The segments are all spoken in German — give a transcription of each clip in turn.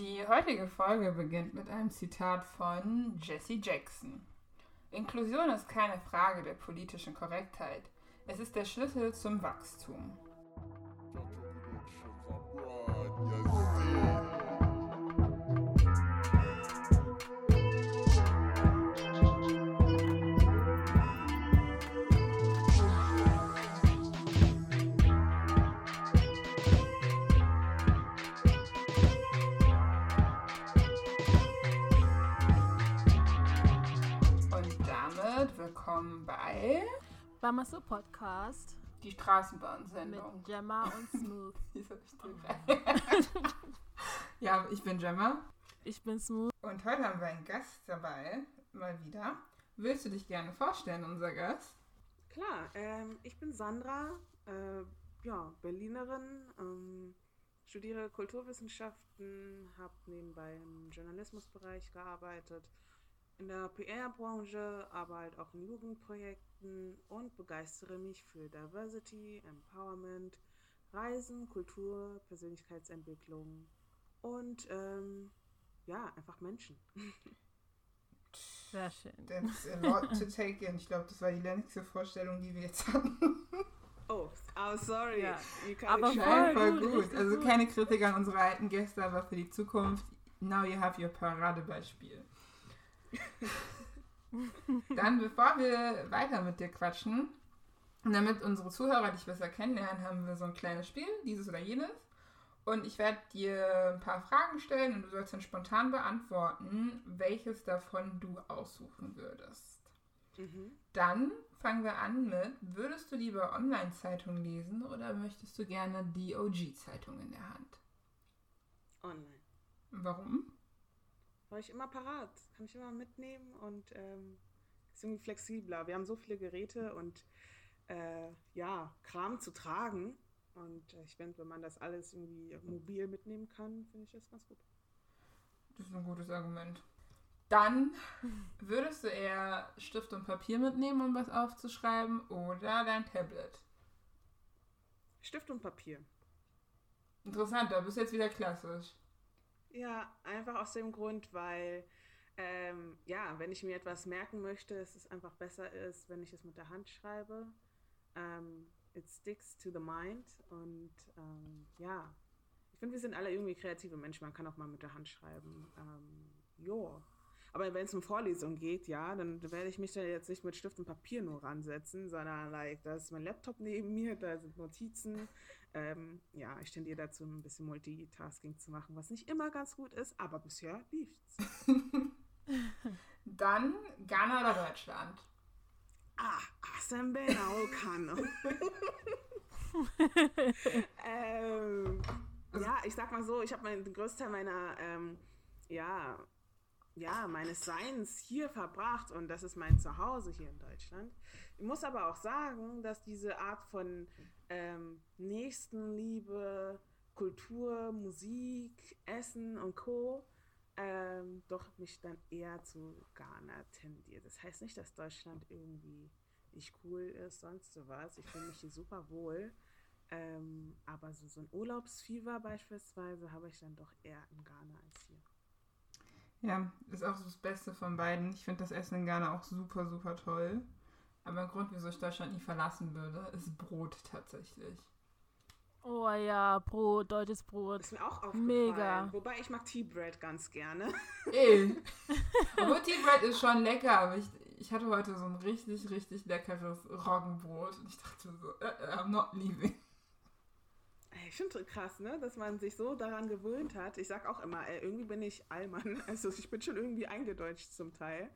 Die heutige Folge beginnt mit einem Zitat von Jesse Jackson. Inklusion ist keine Frage der politischen Korrektheit. Es ist der Schlüssel zum Wachstum. Willkommen bei Bamasu Podcast die Straßenbahn-Sendung. mit Gemma und Smooth. Wieso ich den ja, ich bin Gemma Ich bin Smooth. und heute haben wir einen Gast dabei, mal wieder. Willst du dich gerne vorstellen, unser Gast? Klar, ähm, ich bin Sandra, äh, ja, Berlinerin, ähm, studiere Kulturwissenschaften, habe nebenbei im Journalismusbereich gearbeitet, in der PR-Branche, aber halt auch in Jugendprojekten und begeistere mich für Diversity, Empowerment, Reisen, Kultur, Persönlichkeitsentwicklung und ähm, ja, einfach Menschen. Sehr schön. That's a lot to take in. Ich glaube, das war die längste Vorstellung, die wir jetzt hatten. Oh, oh sorry. Ja, aber voll voll gut, gut. Also keine Kritik an unsere alten Gäste, aber für die Zukunft, now you have your Paradebeispiel. Dann, bevor wir weiter mit dir quatschen, und damit unsere Zuhörer dich besser kennenlernen, haben wir so ein kleines Spiel, dieses oder jenes. Und ich werde dir ein paar Fragen stellen und du sollst dann spontan beantworten, welches davon du aussuchen würdest. Mhm. Dann fangen wir an mit, würdest du lieber Online-Zeitung lesen oder möchtest du gerne die OG-Zeitung in der Hand? Online. Warum? War ich immer parat, kann ich immer mitnehmen und ähm, ist irgendwie flexibler. Wir haben so viele Geräte und äh, ja, Kram zu tragen. Und ich finde, wenn man das alles irgendwie mobil mitnehmen kann, finde ich das ganz gut. Das ist ein gutes Argument. Dann würdest du eher Stift und Papier mitnehmen, um was aufzuschreiben oder dein Tablet? Stift und Papier. Interessant, da bist du jetzt wieder klassisch. Ja, einfach aus dem Grund, weil ähm, ja, wenn ich mir etwas merken möchte, dass es einfach besser ist, wenn ich es mit der Hand schreibe. Ähm, it sticks to the mind und ähm, ja, ich finde, wir sind alle irgendwie kreative Menschen. Man kann auch mal mit der Hand schreiben. Ähm, jo. Aber wenn es um Vorlesungen geht, ja, dann werde ich mich da jetzt nicht mit Stift und Papier nur ransetzen, sondern like, da ist mein Laptop neben mir, da sind Notizen. Ähm, ja, ich tendiere dazu, ein bisschen Multitasking zu machen, was nicht immer ganz gut ist, aber bisher lief's. Dann Ghana oder Deutschland? Ah, Asembe Naokano. ähm, ja, ich sag mal so, ich habe den größten Teil meiner, ähm, ja, ja, meines Seins hier verbracht und das ist mein Zuhause hier in Deutschland. Ich muss aber auch sagen, dass diese Art von ähm, Nächstenliebe, Kultur, Musik, Essen und Co. Ähm, doch mich dann eher zu Ghana tendiert. Das heißt nicht, dass Deutschland irgendwie nicht cool ist, sonst sowas. Ich fühle mich hier super wohl. Ähm, aber so, so ein Urlaubsfieber beispielsweise habe ich dann doch eher in Ghana als hier. Ja, ist auch so das Beste von beiden. Ich finde das Essen in Ghana auch super, super toll. Aber ein Grund, wieso ich Deutschland nie verlassen würde, ist Brot tatsächlich. Oh ja, Brot, deutsches Brot. Das ist mir auch aufgefallen. Mega. Wobei ich mag Tea Bread ganz gerne. Ey. Obwohl Tea Bread ist schon lecker, aber ich, ich hatte heute so ein richtig, richtig leckeres Roggenbrot und ich dachte so, äh, I'm not leaving. Ich finde krass, ne, dass man sich so daran gewöhnt hat. Ich sag auch immer, irgendwie bin ich Allmann. Also ich bin schon irgendwie eingedeutscht zum Teil.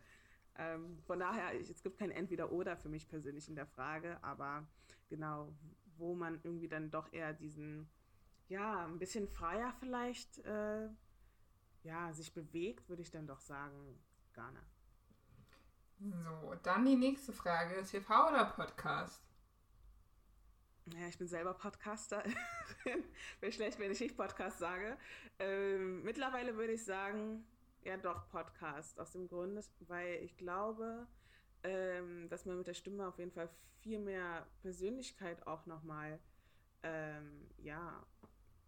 Ähm, von daher, ich, es gibt kein Entweder-Oder für mich persönlich in der Frage, aber genau, wo man irgendwie dann doch eher diesen, ja, ein bisschen freier vielleicht, äh, ja, sich bewegt, würde ich dann doch sagen, Ghana. So, dann die nächste Frage. TV oder Podcast? Ja, ich bin selber Podcaster. Wäre schlecht, wenn ich nicht Podcast sage. Ähm, mittlerweile würde ich sagen, ja doch Podcast. Aus dem Grund, weil ich glaube, ähm, dass man mit der Stimme auf jeden Fall viel mehr Persönlichkeit auch nochmal ähm, ja,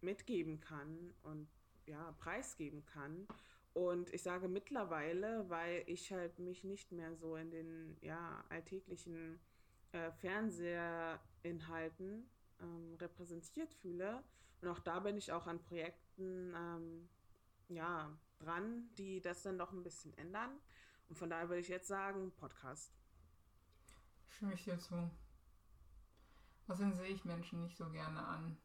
mitgeben kann. Und ja, preisgeben kann. Und ich sage mittlerweile, weil ich halt mich nicht mehr so in den ja, alltäglichen äh, Fernseherinhalten ähm, repräsentiert fühle. Und auch da bin ich auch an Projekten ähm, ja, dran, die das dann noch ein bisschen ändern. Und von daher würde ich jetzt sagen, Podcast. Stimme ich dir zu. Außerdem sehe ich Menschen nicht so gerne an.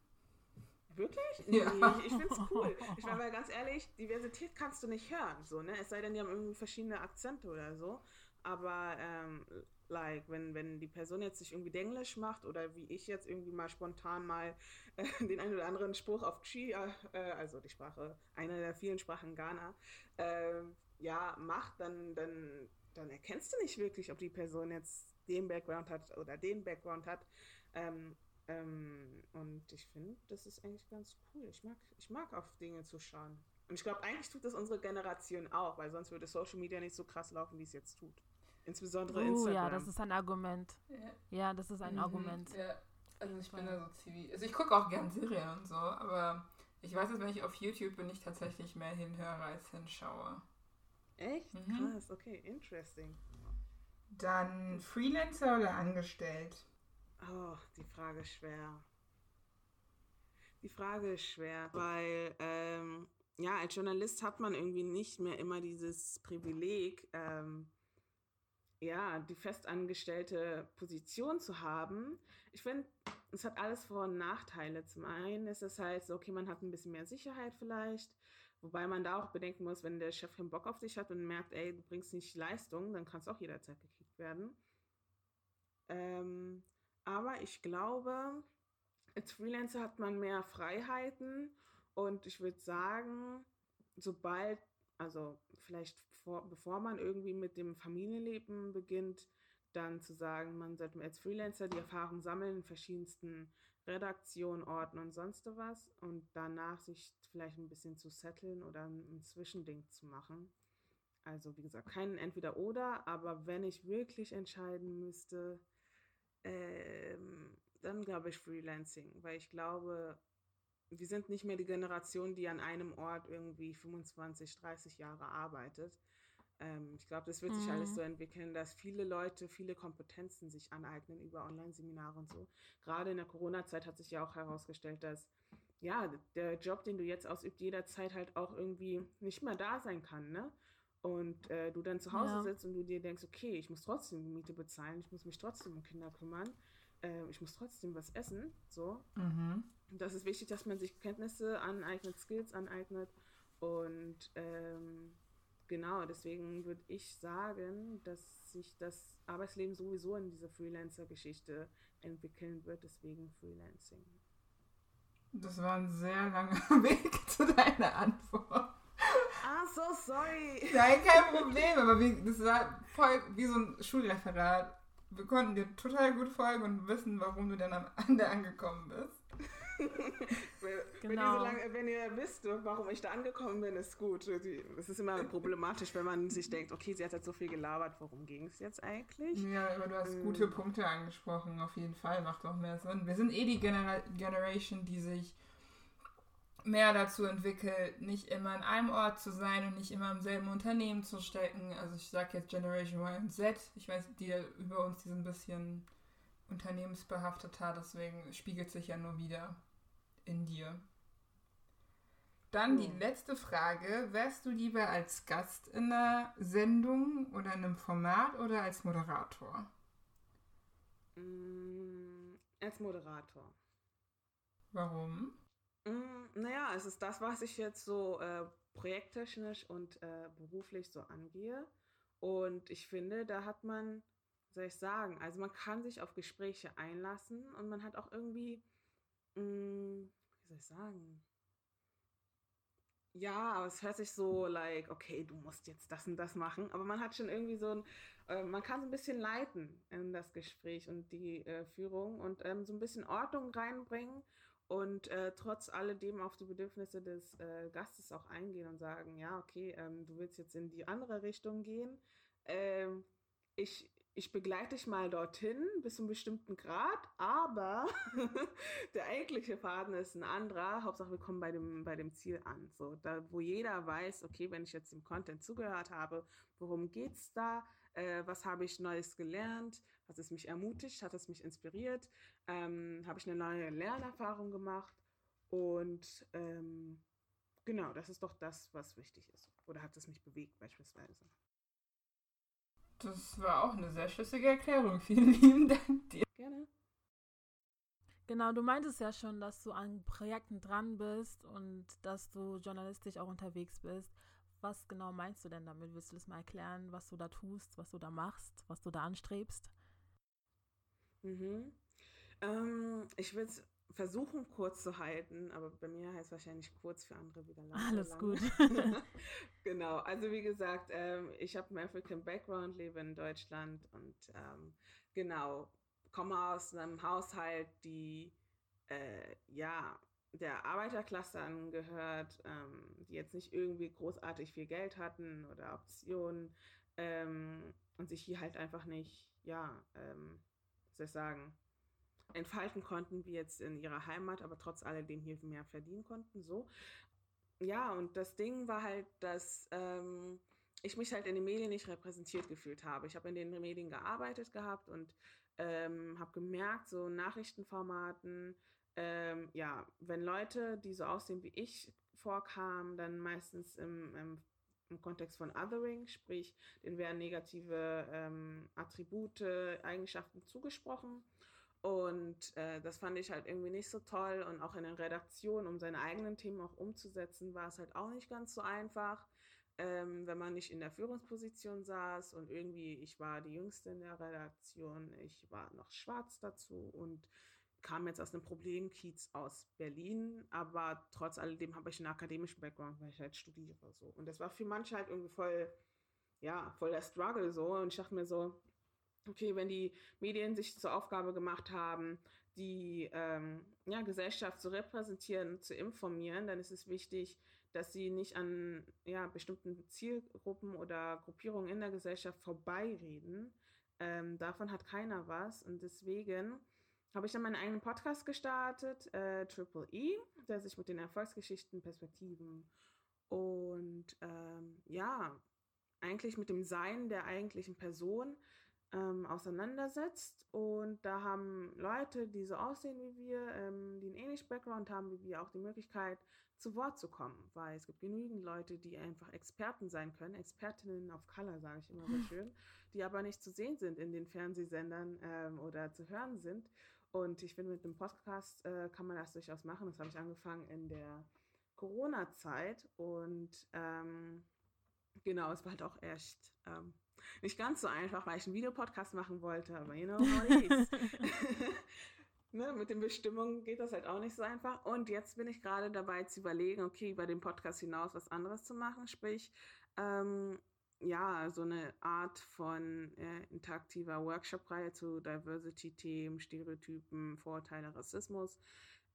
Wirklich? Ja. Nee, ich, ich finde es cool. Ich meine, weil ganz ehrlich, Diversität kannst du nicht hören, so, ne? Es sei denn, die haben irgendwie verschiedene Akzente oder so. Aber, ähm, like, wenn, wenn die Person jetzt sich irgendwie Denglisch macht oder wie ich jetzt irgendwie mal spontan mal äh, den einen oder anderen Spruch auf Chi, äh, äh, also die Sprache, einer der vielen Sprachen Ghana, äh, ja, macht, dann, dann, dann erkennst du nicht wirklich, ob die Person jetzt den Background hat oder den Background hat. Ähm, ähm, und ich finde, das ist eigentlich ganz cool. Ich mag, ich mag auf Dinge zu schauen. Und ich glaube, eigentlich tut das unsere Generation auch, weil sonst würde Social Media nicht so krass laufen, wie es jetzt tut. Insbesondere Oh Instagram. ja, das ist ein Argument. Ja. Ja, das ist ein Mhm, Argument. Ja. Also ich bin da so ziemlich. Also ich gucke auch gern Serien und so, aber ich weiß, dass wenn ich auf YouTube bin, ich tatsächlich mehr hinhöre als hinschaue. Echt? Mhm. Krass, okay, interesting. Dann Freelancer oder angestellt? Oh, die Frage ist schwer. Die Frage ist schwer, weil ähm, ja, als Journalist hat man irgendwie nicht mehr immer dieses Privileg, ähm, ja, die festangestellte Position zu haben. Ich finde, es hat alles Vor- und Nachteile. Zum einen ist es halt so, okay, man hat ein bisschen mehr Sicherheit vielleicht, wobei man da auch bedenken muss, wenn der Chef keinen Bock auf dich hat und merkt, ey, du bringst nicht Leistung, dann kannst du auch jederzeit gekickt werden. Ähm, aber ich glaube, als Freelancer hat man mehr Freiheiten und ich würde sagen, sobald, also vielleicht vor, bevor man irgendwie mit dem Familienleben beginnt, dann zu sagen, man sollte als Freelancer die Erfahrung sammeln in verschiedensten Redaktionen, Orten und sonst was und danach sich vielleicht ein bisschen zu setteln oder ein Zwischending zu machen. Also wie gesagt, kein Entweder-Oder, aber wenn ich wirklich entscheiden müsste, ähm, dann glaube ich Freelancing, weil ich glaube, wir sind nicht mehr die Generation, die an einem Ort irgendwie 25, 30 Jahre arbeitet. Ähm, ich glaube, das wird sich Mhm. alles so entwickeln, dass viele Leute viele Kompetenzen sich aneignen über Online-Seminare und so. Gerade in der Corona-Zeit hat sich ja auch herausgestellt, dass ja, der Job, den du jetzt ausübst, jederzeit halt auch irgendwie nicht mehr da sein kann, ne? Und äh, du dann zu Hause Ja. sitzt und du dir denkst, okay, ich muss trotzdem die Miete bezahlen, ich muss mich trotzdem um Kinder kümmern, äh, ich muss trotzdem was essen, so. Mhm. Das ist wichtig, dass man sich Kenntnisse aneignet, Skills aneignet. Und ähm, genau, deswegen würde ich sagen, dass sich das Arbeitsleben sowieso in diese Freelancer-Geschichte entwickeln wird. Deswegen Freelancing. Das war ein sehr langer Weg zu deiner Antwort. Ah, so sorry. Nein, kein Problem, aber wie, das war voll wie so ein Schulreferat. Wir konnten dir total gut folgen und wissen, warum du dann am Ende angekommen bist. Wenn, wenn, ihr Genau. so lange, wenn ihr wisst, warum ich da angekommen bin, ist gut. Es ist immer problematisch, wenn man sich denkt, okay, sie hat jetzt so viel gelabert, worum ging es jetzt eigentlich? Ja, aber du hast Mm. gute Punkte angesprochen, auf jeden Fall, macht auch mehr Sinn. Wir sind eh die Genera Generation, die sich mehr dazu entwickelt, nicht immer an einem Ort zu sein und nicht immer im selben Unternehmen zu stecken. Also ich sage jetzt Generation Y und Z, ich weiß, die über uns, die sind ein bisschen unternehmensbehafteter, deswegen spiegelt sich ja nur wieder in dir. Dann die Oh. letzte Frage. Wärst du lieber als Gast in einer Sendung oder in einem Format oder als Moderator? Mm, als Moderator. Warum? Mm, Naja, es ist das, was ich jetzt so äh, projekttechnisch und äh, beruflich so angehe. Und ich finde, da hat man, soll ich sagen, also man kann sich auf Gespräche einlassen und man hat auch irgendwie, mm, wie soll ich sagen, ja, aber es hört sich so like, okay, du musst jetzt das und das machen, aber man hat schon irgendwie so ein, äh, man kann so ein bisschen leiten in das Gespräch und die äh, Führung und ähm, so ein bisschen Ordnung reinbringen und äh, trotz alledem auf die Bedürfnisse des äh, Gastes auch eingehen und sagen, ja, okay, ähm, du willst jetzt in die andere Richtung gehen. Ähm, ich ich begleite dich mal dorthin bis zu einem bestimmten Grad, aber der eigentliche Faden ist ein anderer. Hauptsache, wir kommen bei dem, bei dem Ziel an. So, da, wo jeder weiß, okay, wenn ich jetzt dem Content zugehört habe, worum geht's da? Äh, was habe ich Neues gelernt? Hat es mich ermutigt? Hat es mich inspiriert? Ähm, habe ich eine neue Lernerfahrung gemacht? Und ähm, genau, das ist doch das, was wichtig ist. Oder hat es mich bewegt beispielsweise? Das war auch eine sehr schlüssige Erklärung. Vielen lieben Dank dir. Gerne. Genau, du meintest ja schon, dass du an Projekten dran bist und dass du journalistisch auch unterwegs bist. Was genau meinst du denn damit? Willst du das mal erklären, was du da tust, was du da machst, was du da anstrebst? Mhm. Ähm, ich will es versuchen kurz zu halten, aber bei mir heißt wahrscheinlich kurz für andere wieder lang. Alles lang. gut. genau, also wie gesagt, ähm, ich habe einen African Background, lebe in Deutschland und ähm, genau, komme aus einem Haushalt, die äh, ja der Arbeiterklasse angehört, ähm, die jetzt nicht irgendwie großartig viel Geld hatten oder Optionen ähm, und sich hier halt einfach nicht, ja, ähm, soll ich sagen, entfalten konnten, wie jetzt in ihrer Heimat, aber trotz alledem hier mehr verdienen konnten. So. Ja, und das Ding war halt, dass ähm, ich mich halt in den Medien nicht repräsentiert gefühlt habe. Ich habe in den Medien gearbeitet gehabt und ähm, habe gemerkt, so Nachrichtenformaten, ähm, ja, wenn Leute, die so aussehen wie ich, vorkamen, dann meistens im, im, im Kontext von Othering, sprich, denen werden negative ähm, Attribute, Eigenschaften zugesprochen. Und äh, das fand ich halt irgendwie nicht so toll. Und auch in den Redaktionen, um seine eigenen Themen auch umzusetzen, war es halt auch nicht ganz so einfach, ähm, wenn man nicht in der Führungsposition saß. Und irgendwie, ich war die Jüngste in der Redaktion, ich war noch schwarz dazu und kam jetzt aus einem Problemkiez aus Berlin, aber trotz alledem habe ich einen akademischen Background, weil ich halt studiere so. Und das war für manche halt irgendwie voll, ja, voll der Struggle so. Und ich dachte mir so, okay, wenn die Medien sich zur Aufgabe gemacht haben, die ähm, ja, Gesellschaft zu repräsentieren, zu informieren, dann ist es wichtig, dass sie nicht an ja, bestimmten Zielgruppen oder Gruppierungen in der Gesellschaft vorbeireden. Ähm, davon hat keiner was. Und deswegen habe ich dann meinen eigenen Podcast gestartet, äh, Triple E, der sich mit den Erfolgsgeschichten, Perspektiven und ähm, ja, eigentlich mit dem Sein der eigentlichen Person ähm, auseinandersetzt. Und da haben Leute, die so aussehen wie wir, ähm, die einen ähnlichen Background haben wie wir, auch die Möglichkeit, zu Wort zu kommen. Weil es gibt genügend Leute, die einfach Experten sein können, Expertinnen auf Color, sage ich immer so schön, die aber nicht zu sehen sind in den Fernsehsendern ähm, oder zu hören sind. Und ich finde, mit dem Podcast äh, kann man das durchaus machen. Das habe ich angefangen in der Corona-Zeit. Und ähm, genau, es war halt auch echt ähm, nicht ganz so einfach, weil ich einen Videopodcast machen wollte, aber you know how it is. ne, mit den Bestimmungen geht das halt auch nicht so einfach. Und jetzt bin ich gerade dabei zu überlegen, okay, über den Podcast hinaus was anderes zu machen, sprich, ähm, ja, so eine Art von äh, interaktiver Workshop-Reihe zu Diversity-Themen, Stereotypen, Vorurteile, Rassismus,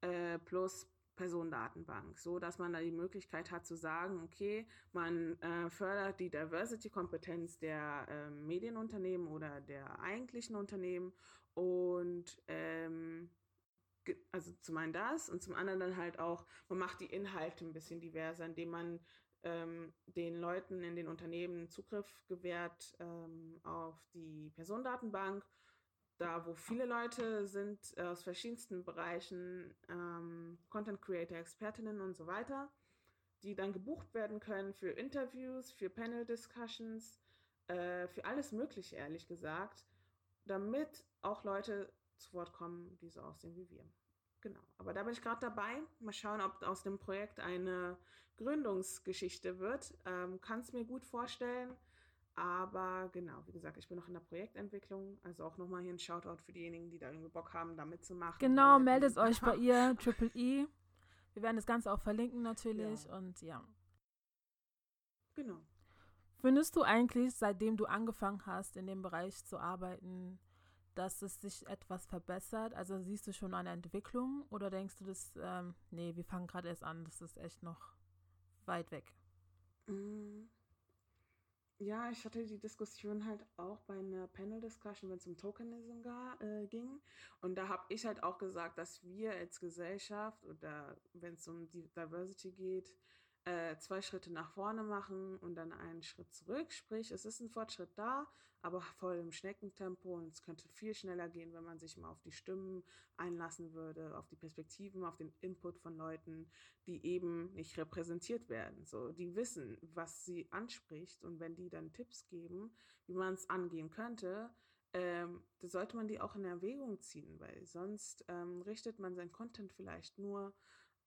äh, plus Personendatenbank, so dass man da die Möglichkeit hat zu sagen, okay, man äh, fördert die Diversity-Kompetenz der äh, Medienunternehmen oder der eigentlichen Unternehmen und ähm, also zum einen das und zum anderen dann halt auch, man macht die Inhalte ein bisschen diverser, indem man ähm, den Leuten in den Unternehmen Zugriff gewährt ähm, auf die Personendatenbank da, wo viele Leute sind äh, aus verschiedensten Bereichen, ähm, Content Creator, Expertinnen und so weiter, die dann gebucht werden können für Interviews, für Panel Discussions, äh, für alles Mögliche, ehrlich gesagt, damit auch Leute zu Wort kommen, die so aussehen wie wir. Genau. Aber da bin ich gerade dabei. Mal schauen, ob aus dem Projekt eine Gründungsgeschichte wird. Ähm, Kann es mir gut vorstellen. Aber genau, wie gesagt, ich bin noch in der Projektentwicklung. Also auch nochmal hier ein Shoutout für diejenigen, die da irgendwie Bock haben, da mitzumachen. Genau, meldet euch bei ihr, Triple E. Wir werden das Ganze auch verlinken natürlich ja. und ja. Genau. Findest du eigentlich, seitdem du angefangen hast, in dem Bereich zu arbeiten, dass es sich etwas verbessert? Also siehst du schon eine Entwicklung oder denkst du, dass, ähm, nee, wir fangen gerade erst an, das ist echt noch weit weg? Mm ja, ich hatte die Diskussion halt auch bei einer Panel-Discussion, wenn es um Tokenism ga, äh, ging. Und da habe ich halt auch gesagt, dass wir als Gesellschaft oder wenn es um die Diversity geht, äh, zwei Schritte nach vorne machen und dann einen Schritt zurück. Sprich, es ist ein Fortschritt da, aber voll im Schneckentempo und es könnte viel schneller gehen, wenn man sich mal auf die Stimmen einlassen würde, auf die Perspektiven, auf den Input von Leuten, die eben nicht repräsentiert werden. So, die wissen, was sie anspricht und wenn die dann Tipps geben, wie man es angehen könnte, ähm, da sollte man die auch in Erwägung ziehen, weil sonst ähm, richtet man sein Content vielleicht nur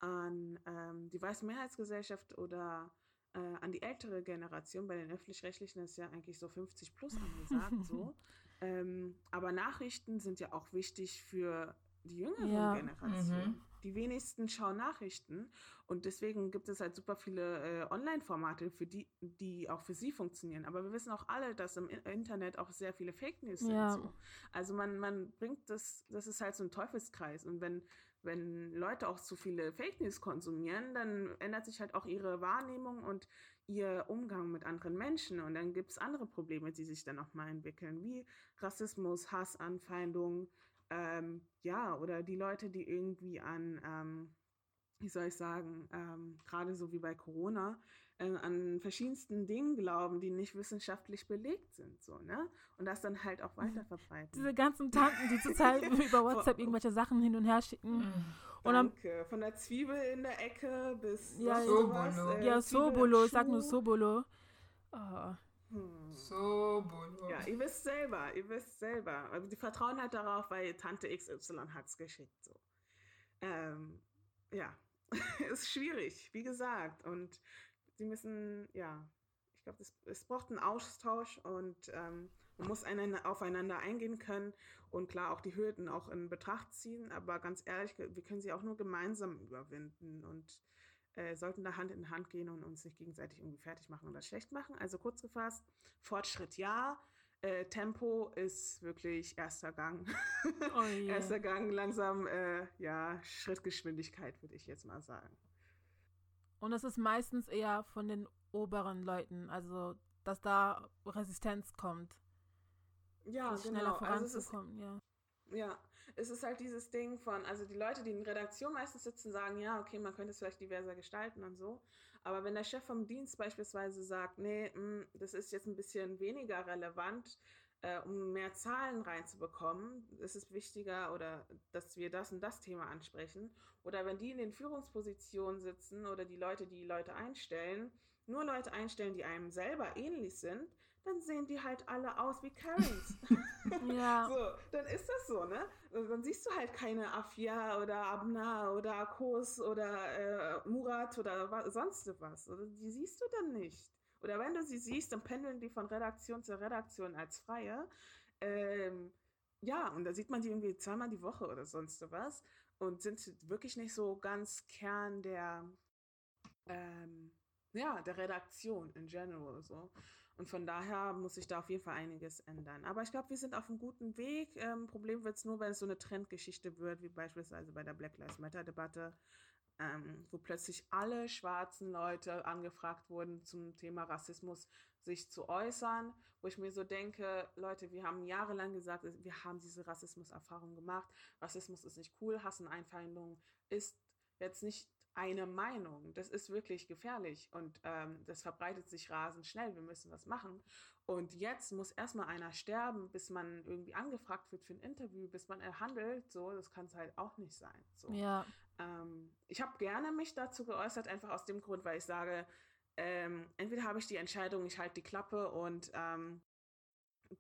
an ähm, die weiße Mehrheitsgesellschaft oder äh, an die ältere Generation. Bei den öffentlich-rechtlichen ist ja eigentlich so 50 plus angesagt. so. Ähm, aber Nachrichten sind ja auch wichtig für die jüngere ja. Generation. Mhm. Die wenigsten schauen Nachrichten und deswegen gibt es halt super viele äh, Online-Formate, für die, die auch für sie funktionieren. Aber wir wissen auch alle, dass im Internet auch sehr viele Fake News sind. Ja. So. Also man, man bringt das, das ist halt so ein Teufelskreis. Und wenn wenn Leute auch zu viele Fake News konsumieren, dann ändert sich halt auch ihre Wahrnehmung und ihr Umgang mit anderen Menschen. Und dann gibt es andere Probleme, die sich dann auch mal entwickeln, wie Rassismus, Hass, Anfeindung, ähm, ja, oder die Leute, die irgendwie an, ähm, wie soll ich sagen, ähm, gerade so wie bei Corona, an verschiedensten Dingen glauben, die nicht wissenschaftlich belegt sind, so, ne? Und das dann halt auch weiter verbreiten. Diese ganzen Tanten, die zurzeit über WhatsApp irgendwelche Sachen hin und her schicken. Mhm. Und Danke. Von der Zwiebel in der Ecke bis ja, Sobolo. Äh, ja, Sobolo, ich sag nur Sobolo. Oh. Hm. Sobolo. Ja, ihr wisst selber, ihr wisst selber. Also die vertrauen halt darauf, weil Tante XY hat's geschickt, so. Ähm, ja, ist schwierig, wie gesagt. Und sie müssen, ja, ich glaube, es braucht einen Austausch und ähm, man muss einander, aufeinander eingehen können und klar auch die Hürden auch in Betracht ziehen. Aber ganz ehrlich, wir können sie auch nur gemeinsam überwinden und äh, sollten da Hand in Hand gehen und uns nicht gegenseitig irgendwie fertig machen oder schlecht machen. Also kurz gefasst, Fortschritt ja, äh, Tempo ist wirklich erster Gang. Oh yeah. erster Gang, langsam, äh, ja, Schrittgeschwindigkeit würde ich jetzt mal sagen. Und es ist meistens eher von den oberen Leuten, also dass da Resistenz kommt. Ja, schneller genau. Also voranzukommen, also ja. Ja, es ist halt dieses Ding von, also die Leute, die in Redaktion meistens sitzen, sagen, ja, okay, man könnte es vielleicht diverser gestalten und so. Aber wenn der Chef vom Dienst beispielsweise sagt, nee, mh, mm, das ist jetzt ein bisschen weniger relevant, äh, um mehr Zahlen reinzubekommen, ist es wichtiger oder dass wir das und das Thema ansprechen. Oder wenn die in den Führungspositionen sitzen oder die Leute, die Leute einstellen, nur Leute einstellen, die einem selber ähnlich sind, dann sehen die halt alle aus wie Karens. ja. So, dann ist das so, ne? Dann siehst du halt keine Afia oder Abna oder Akos oder äh, Murat oder was, sonst was. Die siehst du dann nicht. Oder wenn du sie siehst, dann pendeln die von Redaktion zu Redaktion als Freie. Ähm, ja, und da sieht man die irgendwie zweimal die Woche oder sonst was und sind wirklich nicht so ganz Kern der, ähm, ja, der Redaktion in general so. Und von daher muss sich da auf jeden Fall einiges ändern. Aber ich glaube, wir sind auf einem guten Weg. Ähm, Problem wird es nur, wenn es so eine Trendgeschichte wird, wie beispielsweise bei der Black Lives Matter-Debatte, ähm, wo plötzlich alle schwarzen Leute angefragt wurden zum Thema Rassismus sich zu äußern, wo ich mir so denke, Leute, wir haben jahrelang gesagt, wir haben diese Rassismuserfahrung gemacht, Rassismus ist nicht cool, Hass ist jetzt nicht eine Meinung. Das ist wirklich gefährlich und ähm, das verbreitet sich rasend schnell. Wir müssen was machen. Und jetzt muss erstmal einer sterben, bis man irgendwie angefragt wird für ein Interview, bis man erhandelt. So, das kann es halt auch nicht sein. So. Ja. Ähm, ich habe gerne mich dazu geäußert, einfach aus dem Grund, weil ich sage, ähm, entweder habe ich die Entscheidung, ich halte die Klappe und ähm,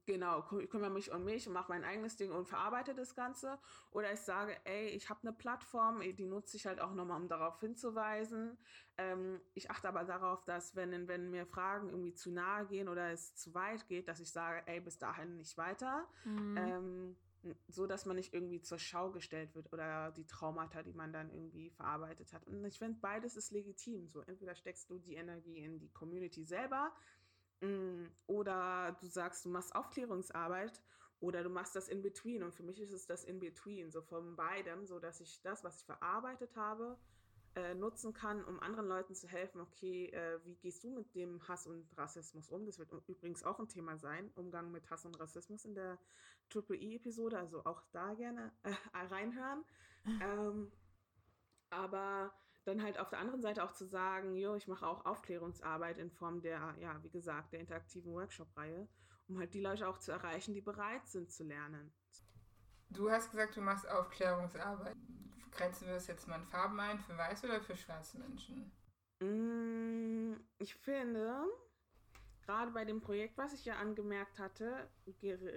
genau, kümmere mich um mich und mache mein eigenes Ding und verarbeite das Ganze. Oder ich sage, ey, ich habe eine Plattform, die nutze ich halt auch nochmal, um darauf hinzuweisen. Ähm, ich achte aber darauf, dass wenn, wenn mir Fragen irgendwie zu nahe gehen oder es zu weit geht, dass ich sage, ey, bis dahin nicht weiter. Mhm. Ähm, so dass man nicht irgendwie zur Schau gestellt wird oder die Traumata, die man dann irgendwie verarbeitet hat. Und ich finde, beides ist legitim. So, entweder steckst du die Energie in die Community selber, oder du sagst, du machst Aufklärungsarbeit oder du machst das in between. Und für mich ist es das in between, so von beidem, so dass ich das, was ich verarbeitet habe, äh, nutzen kann, um anderen Leuten zu helfen, okay, äh, wie gehst du mit dem Hass und Rassismus um? Das wird übrigens auch ein Thema sein, Umgang mit Hass und Rassismus in der Triple E-Episode, also auch da gerne äh, reinhören. ähm, aber dann halt auf der anderen Seite auch zu sagen, jo, ich mache auch Aufklärungsarbeit in Form der, ja, wie gesagt, der interaktiven Workshop-Reihe, um halt die Leute auch zu erreichen, die bereit sind zu lernen. Du hast gesagt, du machst Aufklärungsarbeit. Grenzen wir das jetzt mal in Farben ein, für weiße oder für schwarze Menschen? Mm, ich finde, gerade bei dem Projekt, was ich ja angemerkt hatte,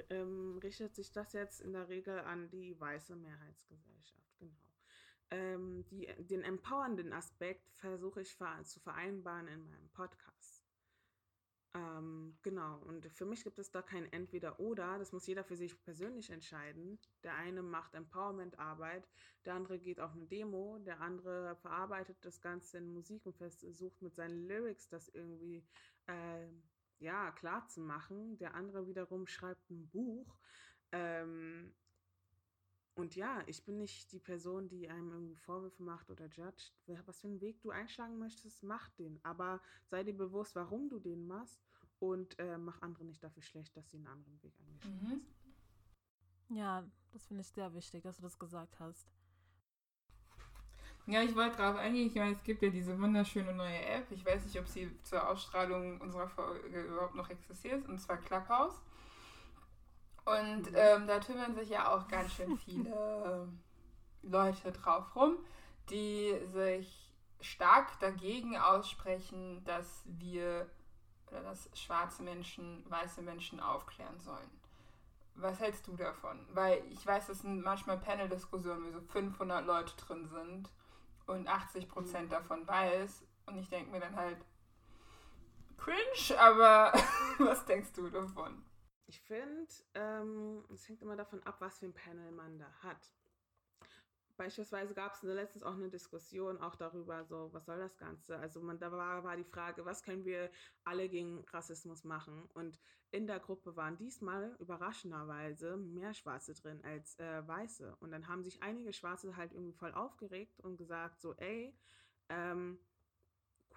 ähm, richtet sich das jetzt in der Regel an die weiße Mehrheitsgesellschaft. Ähm, die, den empowernden Aspekt versuche ich zu vereinbaren in meinem Podcast. Ähm, genau, und für mich gibt es da kein Entweder-Oder. Das muss jeder für sich persönlich entscheiden. Der eine macht Empowerment-Arbeit, der andere geht auf eine Demo, der andere verarbeitet das Ganze in Musik und versucht mit seinen Lyrics das irgendwie äh, ja, klar zu machen. Der andere wiederum schreibt ein Buch. Ähm, und ja, ich bin nicht die Person, die einem irgendwie Vorwürfe macht oder judgt. Was für einen Weg du einschlagen möchtest, mach den. Aber sei dir bewusst, warum du den machst und äh, mach andere nicht dafür schlecht, dass sie einen anderen Weg eingeschlagen mhm. Ja, das finde ich sehr wichtig, dass du das gesagt hast. Ja, ich wollte darauf eingehen. Ich meine, es gibt ja diese wunderschöne neue App. Ich weiß nicht, ob sie zur Ausstrahlung unserer Folge überhaupt noch existiert, und zwar Clubhouse. Und mhm. ähm, da tümmern sich ja auch ganz schön viele Leute drauf rum, die sich stark dagegen aussprechen, dass wir oder dass schwarze Menschen weiße Menschen aufklären sollen. Was hältst du davon? Weil ich weiß, es sind manchmal Panel-Diskussionen, wo so 500 Leute drin sind und 80 Prozent mhm. davon weiß. Und ich denke mir dann halt, cringe, aber was denkst du davon? Ich finde, ähm, es hängt immer davon ab, was für ein Panel man da hat. Beispielsweise gab es letztens auch eine Diskussion auch darüber, so, was soll das Ganze? Also man, da war, war die Frage, was können wir alle gegen Rassismus machen? Und in der Gruppe waren diesmal überraschenderweise mehr Schwarze drin als äh, Weiße. Und dann haben sich einige Schwarze halt irgendwie voll aufgeregt und gesagt, so, ey, ähm,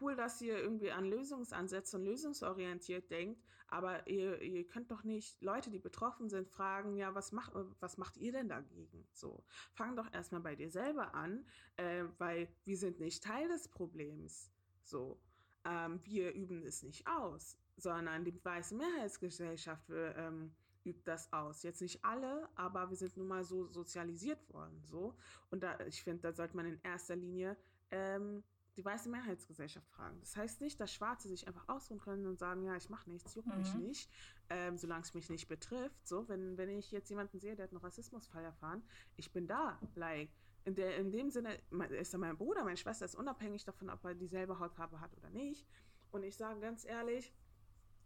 cool, dass ihr irgendwie an Lösungsansätze und lösungsorientiert denkt, aber ihr, ihr könnt doch nicht Leute, die betroffen sind, fragen, ja, was, macht was macht ihr denn dagegen? So, fang doch erstmal bei dir selber an, äh, weil wir sind nicht Teil des Problems. So, ähm, wir üben es nicht aus, sondern die weiße Mehrheitsgesellschaft ähm, übt das aus. Jetzt nicht alle, aber wir sind nun mal so sozialisiert worden. So. Und da, ich finde, da sollte man in erster Linie ähm, die weiße Mehrheitsgesellschaft fragen. Das heißt nicht, dass Schwarze sich einfach ausruhen können und sagen, ja, ich mache nichts, juckt mhm. mich nicht, ähm, solange es mich nicht betrifft. So, wenn, wenn ich jetzt jemanden sehe, der hat einen Rassismusfall erfahren, ich bin da, like. In, der, in dem Sinne ist er mein Bruder, meine Schwester ist unabhängig davon, ob er dieselbe Hautfarbe hat oder nicht. Und ich sage ganz ehrlich,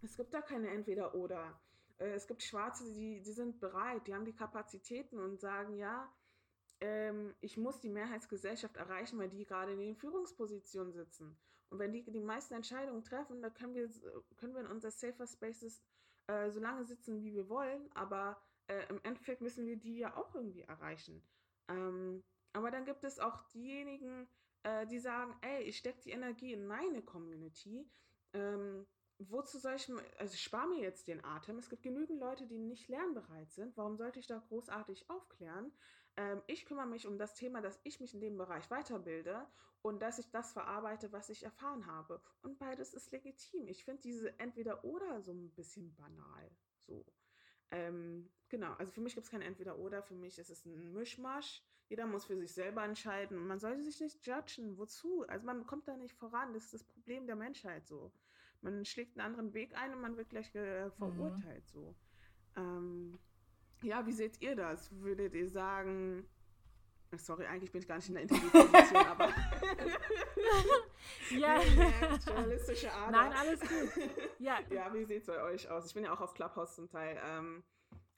es gibt da keine Entweder-Oder. Äh, es gibt Schwarze, die, die sind bereit, die haben die Kapazitäten und sagen, ja, ähm, ich muss die Mehrheitsgesellschaft erreichen, weil die gerade in den Führungspositionen sitzen. Und wenn die die meisten Entscheidungen treffen, dann können wir, können wir in unser Safer Spaces äh, so lange sitzen, wie wir wollen, aber äh, im Endeffekt müssen wir die ja auch irgendwie erreichen. Ähm, aber dann gibt es auch diejenigen, äh, die sagen, ey, ich stecke die Energie in meine Community. Ähm, wozu soll ich, also ich spare mir jetzt den Atem. Es gibt genügend Leute, die nicht lernbereit sind. Warum sollte ich da großartig aufklären? Ähm, ich kümmere mich um das Thema, dass ich mich in dem Bereich weiterbilde und dass ich das verarbeite, was ich erfahren habe. Und beides ist legitim. Ich finde diese Entweder-Oder so ein bisschen banal. So. Ähm, genau, also für mich gibt es kein Entweder-Oder. Für mich ist es ein Mischmasch. Jeder muss für sich selber entscheiden. Und man sollte sich nicht judgen. Wozu? Also man kommt da nicht voran. Das ist das Problem der Menschheit so. Man schlägt einen anderen Weg ein und man wird gleich äh, verurteilt mhm. so. Ähm, ja, wie seht ihr das? Würdet ihr sagen, sorry, eigentlich bin ich gar nicht in der Interviewposition, aber ja. journalistische Art. Nein, alles gut. Ja, ja wie sieht es bei euch aus? Ich bin ja auch auf Clubhouse zum Teil, ähm,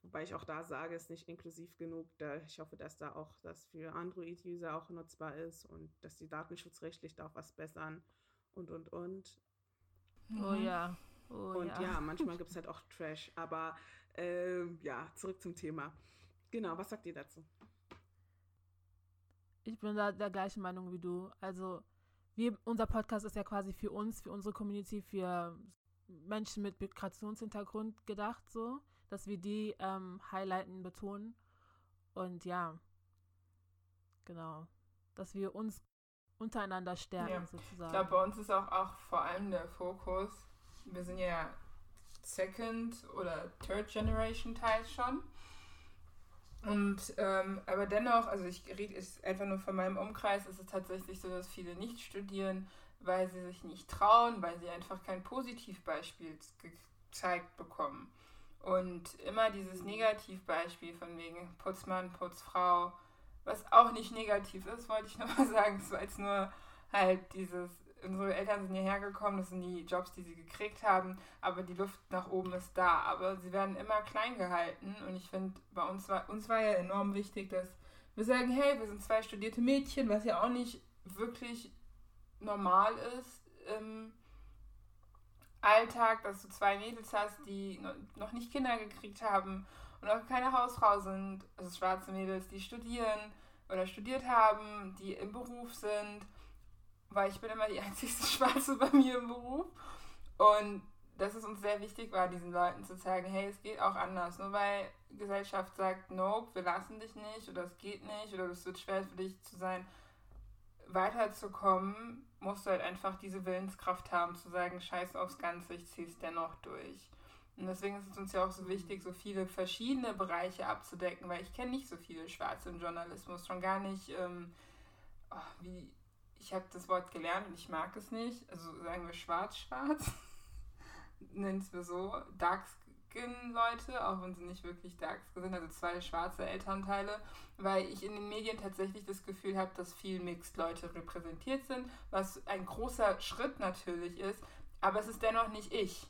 wobei ich auch da sage, es ist nicht inklusiv genug. Da, ich hoffe, dass da auch das für Android-User auch nutzbar ist und dass die datenschutzrechtlich da auch was bessern und, und, und. Oh ja. Oh, und ja, ja manchmal gibt es halt auch Trash, aber ähm, ja, zurück zum Thema. Genau, was sagt ihr dazu? Ich bin da der gleichen Meinung wie du. Also, wir, unser Podcast ist ja quasi für uns, für unsere Community, für Menschen mit Migrationshintergrund gedacht, so, dass wir die ähm, highlighten, betonen. Und ja, genau, dass wir uns untereinander stärken, Ja. sozusagen. Ich glaube, bei uns ist auch, auch vor allem der Fokus, wir sind ja Second oder Third Generation teils schon. Und ähm, aber dennoch, also ich rede ist einfach nur von meinem Umkreis, ist es tatsächlich so, dass viele nicht studieren, weil sie sich nicht trauen, weil sie einfach kein Positivbeispiel gezeigt bekommen. Und immer dieses Negativbeispiel von wegen Putzmann, Putzfrau, was auch nicht negativ ist, wollte ich nochmal sagen. War jetzt nur halt dieses, unsere Eltern sind hierher gekommen, das sind die Jobs, die sie gekriegt haben, aber die Luft nach oben ist da. Aber sie werden immer klein gehalten und ich finde, bei uns war, uns war ja enorm wichtig, dass wir sagen, hey, wir sind zwei studierte Mädchen, was ja auch nicht wirklich normal ist im Alltag, dass du zwei Mädels hast, die no- noch nicht Kinder gekriegt haben und auch keine Hausfrau sind, also schwarze Mädels, die studieren oder studiert haben, die im Beruf sind, weil ich bin immer die einzigste Schwarze bei mir im Beruf und dass es uns sehr wichtig war, diesen Leuten zu zeigen, hey, es geht auch anders. Nur weil Gesellschaft sagt, nope, wir lassen dich nicht oder es geht nicht oder es wird schwer für dich zu sein, weiterzukommen, musst du halt einfach diese Willenskraft haben, zu sagen, scheiß aufs Ganze, ich zieh's dennoch durch. Und deswegen ist es uns ja auch so wichtig, so viele verschiedene Bereiche abzudecken, weil ich kenne nicht so viele Schwarze im Journalismus, schon gar nicht, ähm, oh, wie, ich habe das Wort gelernt und ich mag es nicht, also sagen wir schwarz-schwarz, nennen es wir so, Dark Skin Leute, auch wenn sie nicht wirklich Dark Skin sind, also zwei schwarze Elternteile, weil ich in den Medien tatsächlich das Gefühl habe, dass viel Mixed Leute repräsentiert sind, was ein großer Schritt natürlich ist, aber es ist dennoch nicht ich.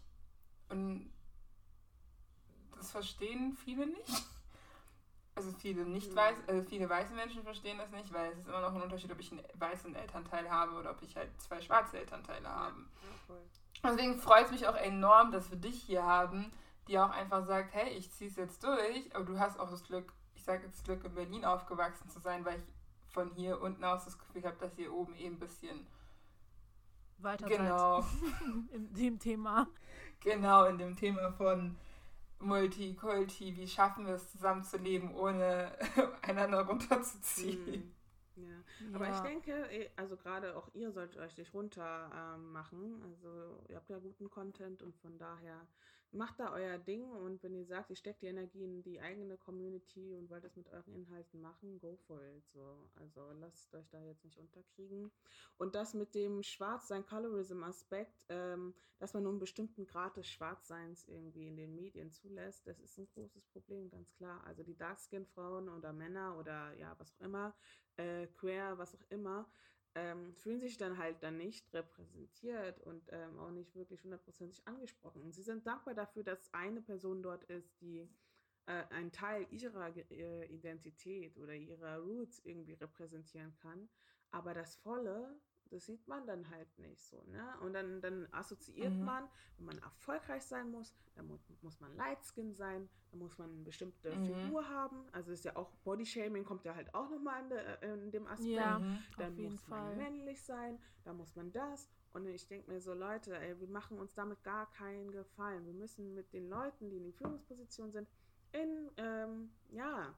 Und das verstehen viele nicht. Also viele nicht Mhm. weiß, also viele weiße Menschen verstehen das nicht, weil es ist immer noch ein Unterschied, ob ich einen weißen Elternteil habe oder ob ich halt zwei schwarze Elternteile habe. Ja. Deswegen freut es mich auch enorm, dass wir dich hier haben, die auch einfach sagt, hey, ich zieh's jetzt durch, aber du hast auch das Glück, ich sage jetzt Glück, in Berlin aufgewachsen zu sein, weil ich von hier unten aus das Gefühl habe, dass ihr oben eben ein bisschen Weiter genau, seid in dem Thema. genau in dem Thema von Multikulti, wie schaffen wir es zusammenzuleben, ohne einander runterzuziehen. Mhm. Ja. Aber Ja. ich denke, eh, also gerade auch ihr solltet euch nicht runter ähm, machen. Also ihr habt ja guten Content und von daher macht da euer Ding und wenn ihr sagt, ihr steckt die Energie in die eigene Community und wollt es mit euren Inhalten machen, go for it. So. Also lasst euch da jetzt nicht unterkriegen. Und das mit dem Schwarzsein, Colorism-Aspekt, ähm, dass man nur einen bestimmten Grad des Schwarzseins irgendwie in den Medien zulässt, das ist ein großes Problem, ganz klar. Also die Darkskin-Frauen oder Männer oder ja, was auch immer, äh, queer, was auch immer, ähm, fühlen sich dann halt dann nicht repräsentiert und ähm, auch nicht wirklich hundertprozentig angesprochen. Und sie sind dankbar dafür, dass eine Person dort ist, die äh, einen Teil ihrer äh, Identität oder ihrer Roots irgendwie repräsentieren kann. Aber das Volle, das sieht man dann halt nicht so. Ne? Und dann, dann assoziiert Mhm. man, wenn man erfolgreich sein muss, dann mu muss man Lightskin sein, dann muss man eine bestimmte Mhm. Figur haben. Also ist ja auch Bodyshaming kommt ja halt auch nochmal in, de, in dem Aspekt. Ja. Mhm. Dann muss man Fall. männlich sein, dann muss man das. Und ich denke mir so, Leute, ey, wir machen uns damit gar keinen Gefallen. Wir müssen mit den Leuten, die in die Führungsposition sind, in, ähm, ja,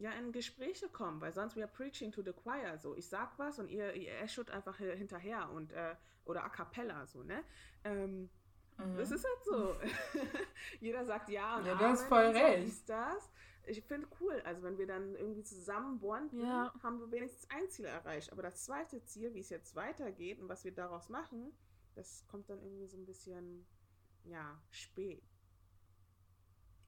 ja, in Gespräche kommen, weil sonst wir preaching to the choir. So, ich sag was und ihr, ihr eschut einfach hi- hinterher und, äh, oder a cappella, so, ne? Ähm, Mhm. das ist halt so. Jeder sagt ja und Ja, du hast voll recht. dies, das. Ich finde cool, also wenn wir dann irgendwie zusammen bonden, Ja. haben wir wenigstens ein Ziel erreicht. Aber das zweite Ziel, wie es jetzt weitergeht und was wir daraus machen, das kommt dann irgendwie so ein bisschen, ja, spät.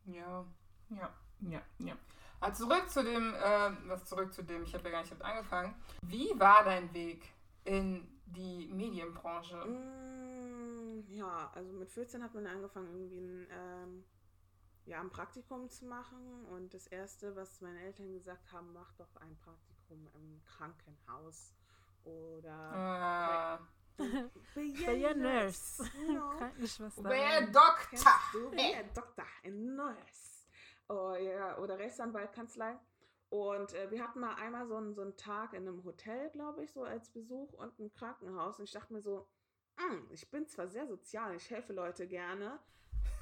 Ja, ja, ja, ja. Aber zurück zu dem, äh, was zurück zu dem, ich habe ja gar nicht damit angefangen. Wie war dein Weg in die Medienbranche? Mm, ja, also mit 14 hat man angefangen, irgendwie ein, ähm, ja, ein Praktikum zu machen. Und das Erste, was meine Eltern gesagt haben, mach doch ein Praktikum im Krankenhaus. Oder Äh, Be a nurse. Genau. Krankenschwester. wer Kennst Doktor? du? Be a Doktor, a Nurse. Oh, ja, oder Rechtsanwalt, Kanzlei. Und äh, wir hatten mal einmal so einen, so einen Tag in einem Hotel, glaube ich, so als Besuch und ein Krankenhaus. Und ich dachte mir so, "Mm, ich bin zwar sehr sozial, ich helfe Leute gerne,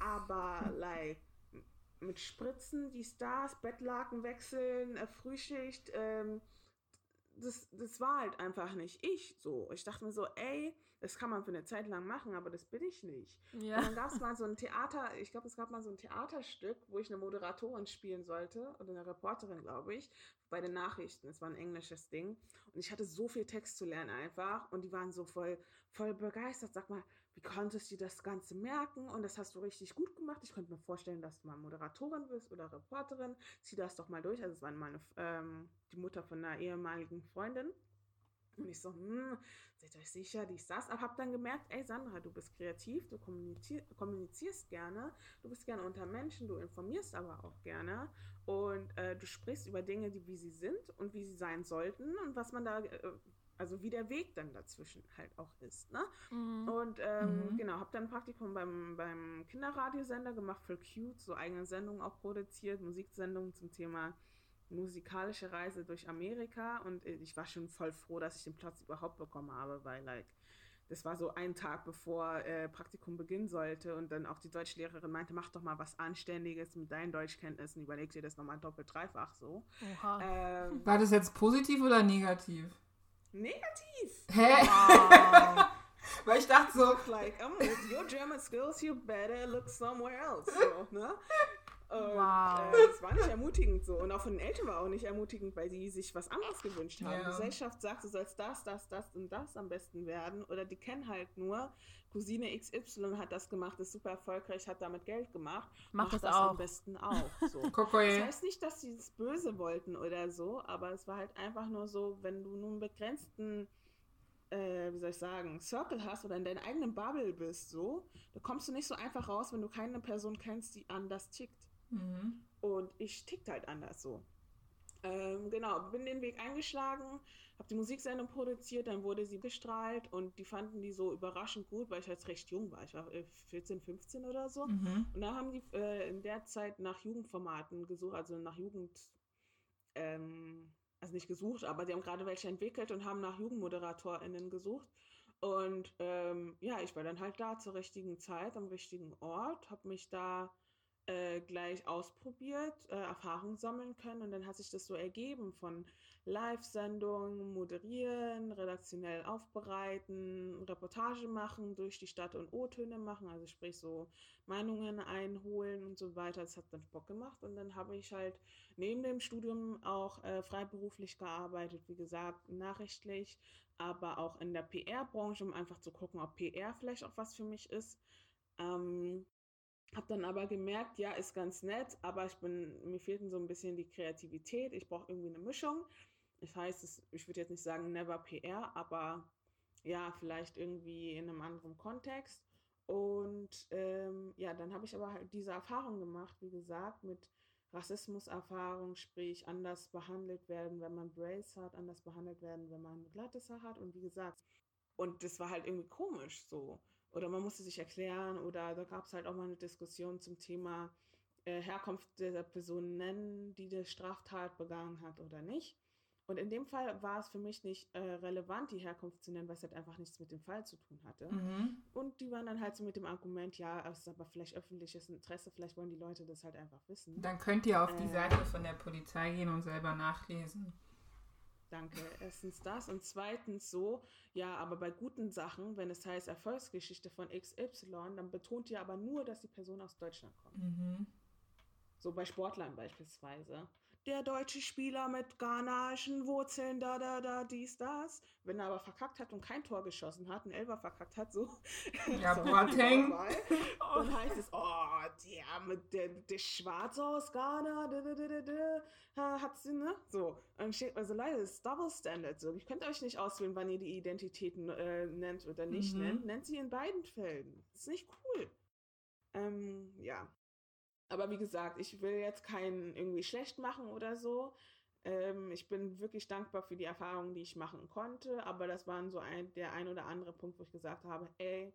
aber like mit Spritzen, die Stars, Bettlaken wechseln, äh, Frühschicht, ähm, das, das war halt einfach nicht ich so. Ich dachte mir so, ey, das kann man für eine Zeit lang machen, aber das bin ich nicht. Und Ja. dann gab es mal so ein Theater, ich glaube, es gab mal so ein Theaterstück, wo ich eine Moderatorin spielen sollte, oder eine Reporterin, glaube ich, bei den Nachrichten. Es war ein englisches Ding. Und ich hatte so viel Text zu lernen einfach. Und die waren so voll, voll begeistert. Sag mal, wie konntest du das Ganze merken? Und das hast du richtig gut gemacht. Ich könnte mir vorstellen, dass du mal Moderatorin bist oder Reporterin. Zieh das doch mal durch. Also es war meine, ähm, die Mutter von einer ehemaligen Freundin. Und ich so, hm, seid euch sicher, dies, das. Aber hab dann gemerkt, ey Sandra, du bist kreativ, du kommunizier kommunizierst gerne, du bist gerne unter Menschen, du informierst aber auch gerne und äh, du sprichst über Dinge, die wie sie sind und wie sie sein sollten und was man da, äh, also wie der Weg dann dazwischen halt auch ist. Ne? Mhm. Und ähm, Mhm. genau, habe dann ein Praktikum beim, beim Kinderradiosender gemacht für Cute, so eigene Sendungen auch produziert, Musiksendungen zum Thema musikalische Reise durch Amerika und äh, ich war schon voll froh, dass ich den Platz überhaupt bekommen habe, weil like das war so ein Tag bevor äh, Praktikum beginnen sollte und dann auch die Deutschlehrerin meinte, mach doch mal was Anständiges mit deinen Deutschkenntnissen, überleg dir das nochmal doppelt, dreifach so. Oha. Ähm, War das jetzt positiv oder negativ? Negativ! Hä? Wow. Weil ich dachte so, like, um, with your German skills, you better look somewhere else. So, ne? Und, Wow. Äh, das war nicht ermutigend so. Und auch von den Eltern war auch nicht ermutigend, weil die sich was anderes gewünscht haben. Ja. Die Gesellschaft sagt, du sollst das, das, das und das am besten werden. Oder die kennen halt nur, Cousine XY hat das gemacht, ist super erfolgreich, hat damit Geld gemacht. Mach das am auch. besten auch. So. Das heißt nicht, dass sie es böse wollten oder so, aber es war halt einfach nur so, wenn du nur einen begrenzten, äh, wie soll ich sagen, Circle hast oder in deiner eigenen Bubble bist, so, da kommst du nicht so einfach raus, wenn du keine Person kennst, die anders tickt. Mhm. Und ich tickt halt anders so. Ähm, genau, bin den Weg eingeschlagen, habe die Musiksendung produziert, dann wurde sie bestrahlt und die fanden die so überraschend gut, weil ich jetzt recht jung war. Ich war äh, 14, 15 oder so. Mhm. Und da haben die äh, in der Zeit nach Jugendformaten gesucht, also nach Jugend, ähm, also nicht gesucht, aber die haben gerade welche entwickelt und haben nach JugendmoderatorInnen gesucht. Und ähm, ja, ich war dann halt da zur richtigen Zeit, am richtigen Ort, habe mich da äh, gleich ausprobiert, äh, Erfahrung sammeln können und dann hat sich das so ergeben von Live-Sendungen, moderieren, redaktionell aufbereiten, Reportage machen, durch die Stadt und O-Töne machen, also sprich so Meinungen einholen und so weiter. Das hat dann Bock gemacht und dann habe ich halt neben dem Studium auch äh, freiberuflich gearbeitet, wie gesagt, nachrichtlich, aber auch in der PR-Branche, um einfach zu gucken, ob PR vielleicht auch was für mich ist. Ähm, hab dann aber gemerkt, ja, ist ganz nett, aber ich bin, mir fehlten so ein bisschen die Kreativität. Ich brauche irgendwie eine Mischung. Das heißt, ich würde jetzt nicht sagen never PR, aber ja, vielleicht irgendwie in einem anderen Kontext. Und ähm, ja, dann habe ich aber halt diese Erfahrung gemacht, wie gesagt, mit Rassismuserfahrung, sprich anders behandelt werden, wenn man Brace hat, anders behandelt werden, wenn man glattes Haar hat. Und wie gesagt, und das war halt irgendwie komisch so. Oder man musste sich erklären oder da gab es halt auch mal eine Diskussion zum Thema äh, Herkunft der Person nennen, die die Straftat begangen hat oder nicht. Und in dem Fall war es für mich nicht äh, relevant, die Herkunft zu nennen, weil es halt einfach nichts mit dem Fall zu tun hatte. Mhm. Und die waren dann halt so mit dem Argument, ja, es ist aber vielleicht öffentliches Interesse, vielleicht wollen die Leute das halt einfach wissen. Dann könnt ihr auf die Äh. Seite von der Polizei gehen und selber nachlesen. Danke. Erstens das und zweitens so, ja, aber bei guten Sachen, wenn es heißt Erfolgsgeschichte von XY, dann betont ihr aber nur, dass die Person aus Deutschland kommt. Mhm. So bei Sportlern beispielsweise. Der deutsche Spieler mit ghanaischen Wurzeln, da, da, da, dies, das. Wenn er aber verkackt hat und kein Tor geschossen hat, ein Elber verkackt hat, so. Ja, so Boateng. Dann heißt es, oh, der mit der, der Schwarze aus Ghana, da, da, da, da, da, hat sie, ne? So. Und dann steht also Leute, das ist Double Standard. So. Ihr könnt euch nicht auswählen, wann ihr die Identitäten äh, nennt oder nicht Mhm. nennt. Nennt sie in beiden Fällen. Das ist nicht cool. Ähm, ja. Aber wie gesagt, ich will jetzt keinen irgendwie schlecht machen oder so. Ähm, ich bin wirklich dankbar für die Erfahrungen, die ich machen konnte. Aber das waren so ein, der ein oder andere Punkt, wo ich gesagt habe, ey,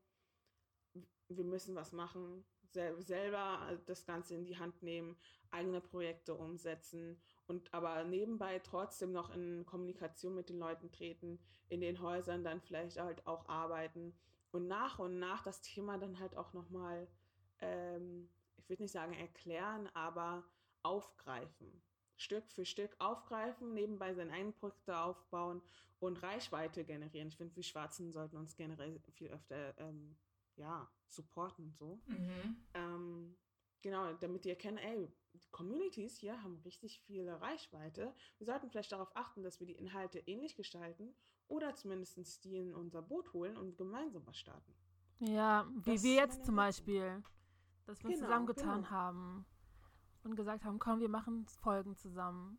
wir müssen was machen, sel selber das Ganze in die Hand nehmen, eigene Projekte umsetzen und aber nebenbei trotzdem noch in Kommunikation mit den Leuten treten, in den Häusern dann vielleicht halt auch arbeiten und nach und nach das Thema dann halt auch nochmal, ähm, ich würde nicht sagen erklären, aber aufgreifen. Stück für Stück aufgreifen, nebenbei seine eigenen Projekte aufbauen und Reichweite generieren. Ich finde, wir Schwarzen sollten uns generell viel öfter ähm, ja, supporten so. Mhm. Ähm, genau, damit die erkennen, ey, die Communities hier haben richtig viel Reichweite. Wir sollten vielleicht darauf achten, dass wir die Inhalte ähnlich gestalten oder zumindest die in unser Boot holen und gemeinsam was starten. Ja, wie Das wir jetzt zum. Beispiel, dass wir uns Genau, zusammengetan genau. haben und gesagt haben, komm, wir machen Folgen zusammen.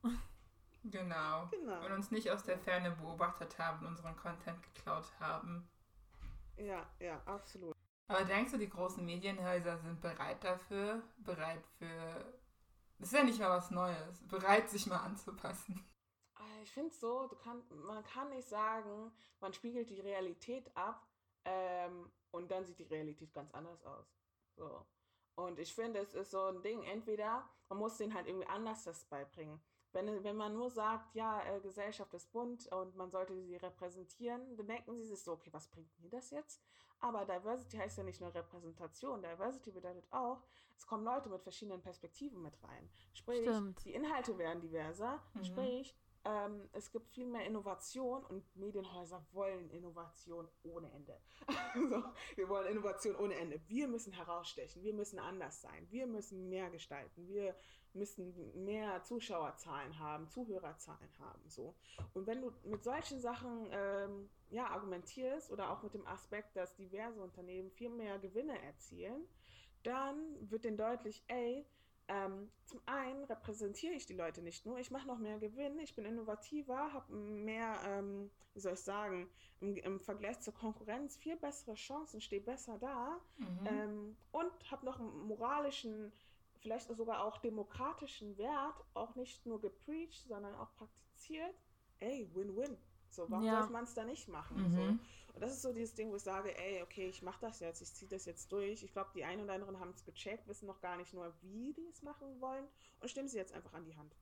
Genau. Genau. Und uns nicht aus der Ferne beobachtet haben, unseren Content geklaut haben. Ja, ja, absolut. Aber denkst du, die großen Medienhäuser sind bereit dafür? Bereit für. Das ist ja nicht mal was Neues. Bereit, sich mal anzupassen. Äh, Ich finde so, du kann, man kann nicht sagen, man spiegelt die Realität ab ähm, und dann sieht die Realität ganz anders aus. So. Und ich finde, es ist so ein Ding, entweder man muss denen halt irgendwie anders das beibringen. Wenn, wenn man nur sagt, ja, äh, Gesellschaft ist bunt und man sollte sie repräsentieren, dann denken sie sich so, okay, was bringt mir das jetzt? Aber Diversity heißt ja nicht nur Repräsentation. Diversity bedeutet auch, es kommen Leute mit verschiedenen Perspektiven mit rein. Sprich, Stimmt. die Inhalte werden diverser, Mhm. sprich, ähm, es gibt viel mehr Innovation und Medienhäuser wollen Innovation ohne Ende. so, wir wollen Innovation ohne Ende. Wir müssen herausstechen, wir müssen anders sein, wir müssen mehr gestalten, wir müssen mehr Zuschauerzahlen haben, Zuhörerzahlen haben. So. Und wenn du mit solchen Sachen ähm, ja, argumentierst oder auch mit dem Aspekt, dass diverse Unternehmen viel mehr Gewinne erzielen, dann wird denen deutlich, ey, ähm, zum einen repräsentiere ich die Leute nicht nur, ich mache noch mehr Gewinn, ich bin innovativer, habe mehr, ähm, wie soll ich sagen, im, im Vergleich zur Konkurrenz viel bessere Chancen, stehe besser da Mhm. ähm, und habe noch einen moralischen, vielleicht sogar auch demokratischen Wert, auch nicht nur gepreacht, sondern auch praktiziert. Ey, Win-Win. So, warum Ja. soll man es da nicht machen? Mhm. So. Und das ist so dieses Ding, wo ich sage, ey, okay, ich mache das jetzt, ich ziehe das jetzt durch. Ich glaube, die einen oder anderen haben es gecheckt, wissen noch gar nicht nur, wie die es machen wollen und stimmen sie jetzt einfach an die Hand.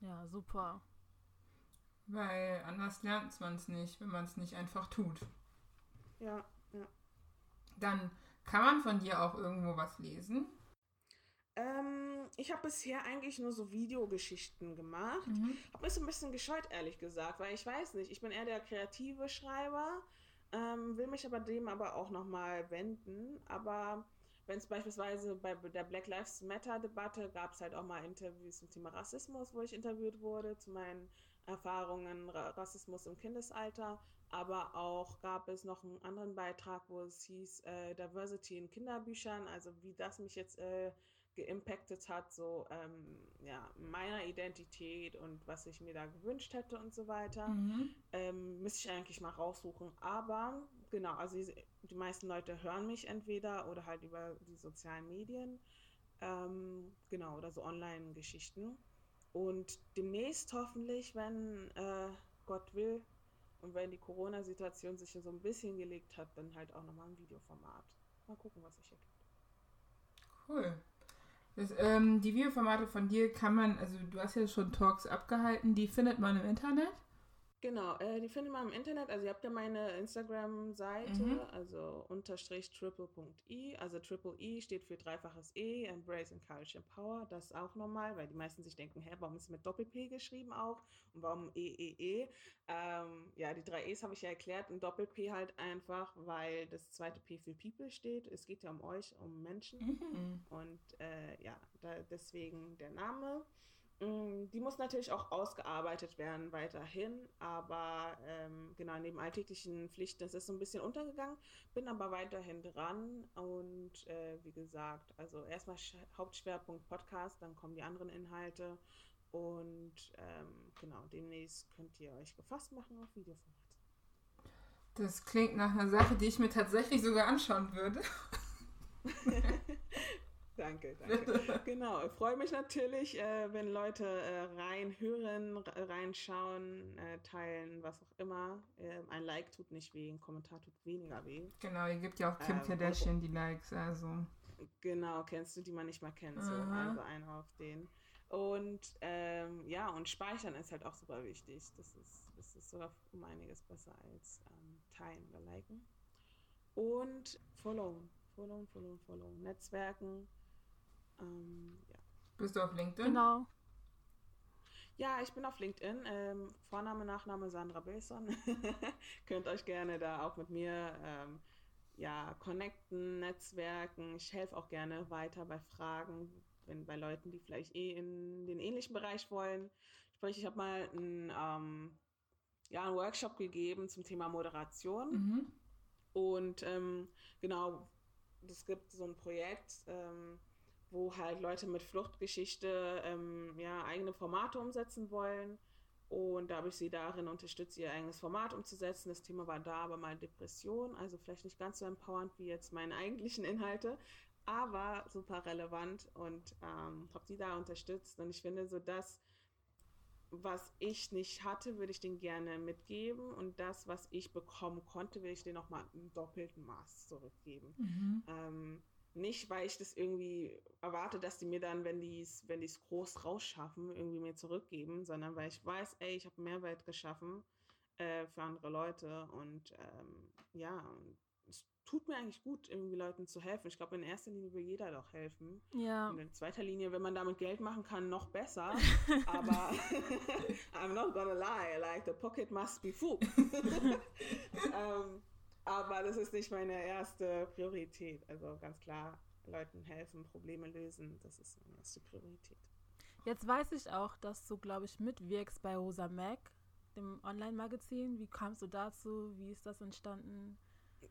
Ja, super. Weil anders lernt man es nicht, wenn man es nicht einfach tut. Ja, ja. Dann kann man von dir auch irgendwo was lesen. Ähm, ich habe bisher eigentlich nur so Videogeschichten gemacht. Mhm. Hab mich so ein bisschen gescheut, ehrlich gesagt, weil ich weiß nicht, ich bin eher der kreative Schreiber, ähm, will mich aber dem aber auch nochmal wenden. Aber wenn es beispielsweise bei der Black Lives Matter-Debatte gab es halt auch mal Interviews zum Thema Rassismus, wo ich interviewt wurde, zu meinen Erfahrungen Ra Rassismus im Kindesalter. Aber auch gab es noch einen anderen Beitrag, wo es hieß äh, Diversity in Kinderbüchern, also wie das mich jetzt äh, geimpactet hat, so ähm, ja, meiner Identität und was ich mir da gewünscht hätte und so weiter. Mhm. Ähm, müsste ich eigentlich mal raussuchen. Aber genau, also die, die meisten Leute hören mich entweder oder halt über die sozialen Medien. Ähm, genau, oder so Online-Geschichten. Und demnächst hoffentlich, wenn äh, Gott will und wenn die Corona-Situation sich so ein bisschen gelegt hat, dann halt auch nochmal ein Videoformat. Mal gucken, was sich ergibt. Cool. Das, ähm, die Videoformate von dir kann man, also du hast ja schon Talks abgehalten, die findet man im Internet. Genau, äh, die findet man im Internet. Also ihr habt ja meine Instagram-Seite, Mhm. also unterstrich triple.i. Also triple E steht für dreifaches E, Embrace, Encourage, Empower. Das auch normal, weil die meisten sich denken, hä, warum ist es mit Doppel-P geschrieben auch? Und warum E, E, E? Ähm, ja, die drei E's habe ich ja erklärt. Und Doppel-P halt einfach, weil das zweite P für People steht. Es geht ja um euch, um Menschen. Mhm. Und äh, ja, da, deswegen der Name. Mm, Die muss natürlich auch ausgearbeitet werden weiterhin, aber ähm, genau, neben alltäglichen Pflichten ist es so ein bisschen untergegangen, bin aber weiterhin dran und äh, wie gesagt, also erstmal Sch- Hauptschwerpunkt Podcast, dann kommen die anderen Inhalte und ähm, genau, demnächst könnt ihr euch gefasst machen auf Videoformat. Das klingt nach einer Sache, die ich mir tatsächlich sogar anschauen würde. Danke, danke. genau, ich freue mich natürlich, äh, wenn Leute äh, reinhören, reinschauen, äh, teilen, was auch immer. Ähm, ein Like tut nicht weh, ein Kommentar tut weniger weh. Genau, ihr gibt ja auch Kim Ähm, Kardashian die Likes, also. Genau, kennst du, die man nicht mal kennt, so, also einen auf den. Und ähm, ja, und Speichern ist halt auch super wichtig. Das ist, das ist sogar um einiges besser als ähm, teilen oder liken. Und followen, followen, followen, followen. Netzwerken. Ähm, ja. Bist du auf LinkedIn? Genau. Ja, ich bin auf LinkedIn. Ähm, Vorname, Nachname Sandra Belson. Könnt euch gerne da auch mit mir ähm, ja, connecten, netzwerken. Ich helfe auch gerne weiter bei Fragen, wenn bei Leuten, die vielleicht eh in den ähnlichen Bereich wollen. Sprich, ich habe mal einen, ähm, ja, einen Workshop gegeben zum Thema Moderation. Mhm. Und ähm, genau, es gibt so ein Projekt, ähm, wo halt Leute mit Fluchtgeschichte ähm, ja, eigene Formate umsetzen wollen. Und da habe ich sie darin unterstützt, ihr eigenes Format umzusetzen. Das Thema war da aber mal Depression, also vielleicht nicht ganz so empowernd wie jetzt meine eigentlichen Inhalte, aber super relevant und ähm, habe sie da unterstützt. Und ich finde, so das, was ich nicht hatte, würde ich denen gerne mitgeben. Und das, was ich bekommen konnte, will ich denen nochmal im doppelten Maß zurückgeben. Mhm. Ähm, nicht, weil ich das irgendwie erwarte, dass die mir dann, wenn die es wenn die's groß rausschaffen, irgendwie mir zurückgeben, sondern weil ich weiß, ey, ich habe Mehrwert geschaffen äh, für andere Leute und ähm, ja, es tut mir eigentlich gut, irgendwie Leuten zu helfen. Ich glaube, in erster Linie will jeder doch helfen. Ja. Und in zweiter Linie, wenn man damit Geld machen kann, noch besser. Aber I'm not gonna lie, like the pocket must be full. ähm, aber das ist nicht meine erste Priorität. Also ganz klar, Leuten helfen, Probleme lösen, das ist meine erste Priorität. Jetzt weiß ich auch, dass du, glaube ich, mitwirkst bei Rosa Mac, dem Online-Magazin. Wie kamst du dazu? Wie ist das entstanden?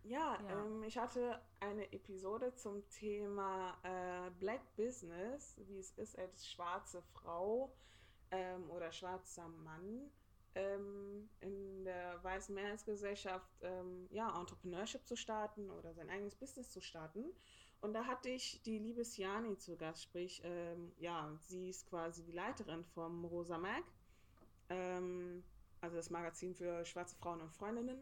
Ja, Ja. Ähm, ich hatte eine Episode zum Thema äh, Black Business, wie es ist als schwarze Frau ähm, oder schwarzer Mann ähm, in der weißen Mehrheitsgesellschaft ähm, ja, Entrepreneurship zu starten oder sein eigenes Business zu starten. Und da hatte ich die liebe Siani zu Gast, sprich, ähm, ja, sie ist quasi die Leiterin vom Rosa Mag, ähm, also das Magazin für schwarze Frauen und Freundinnen.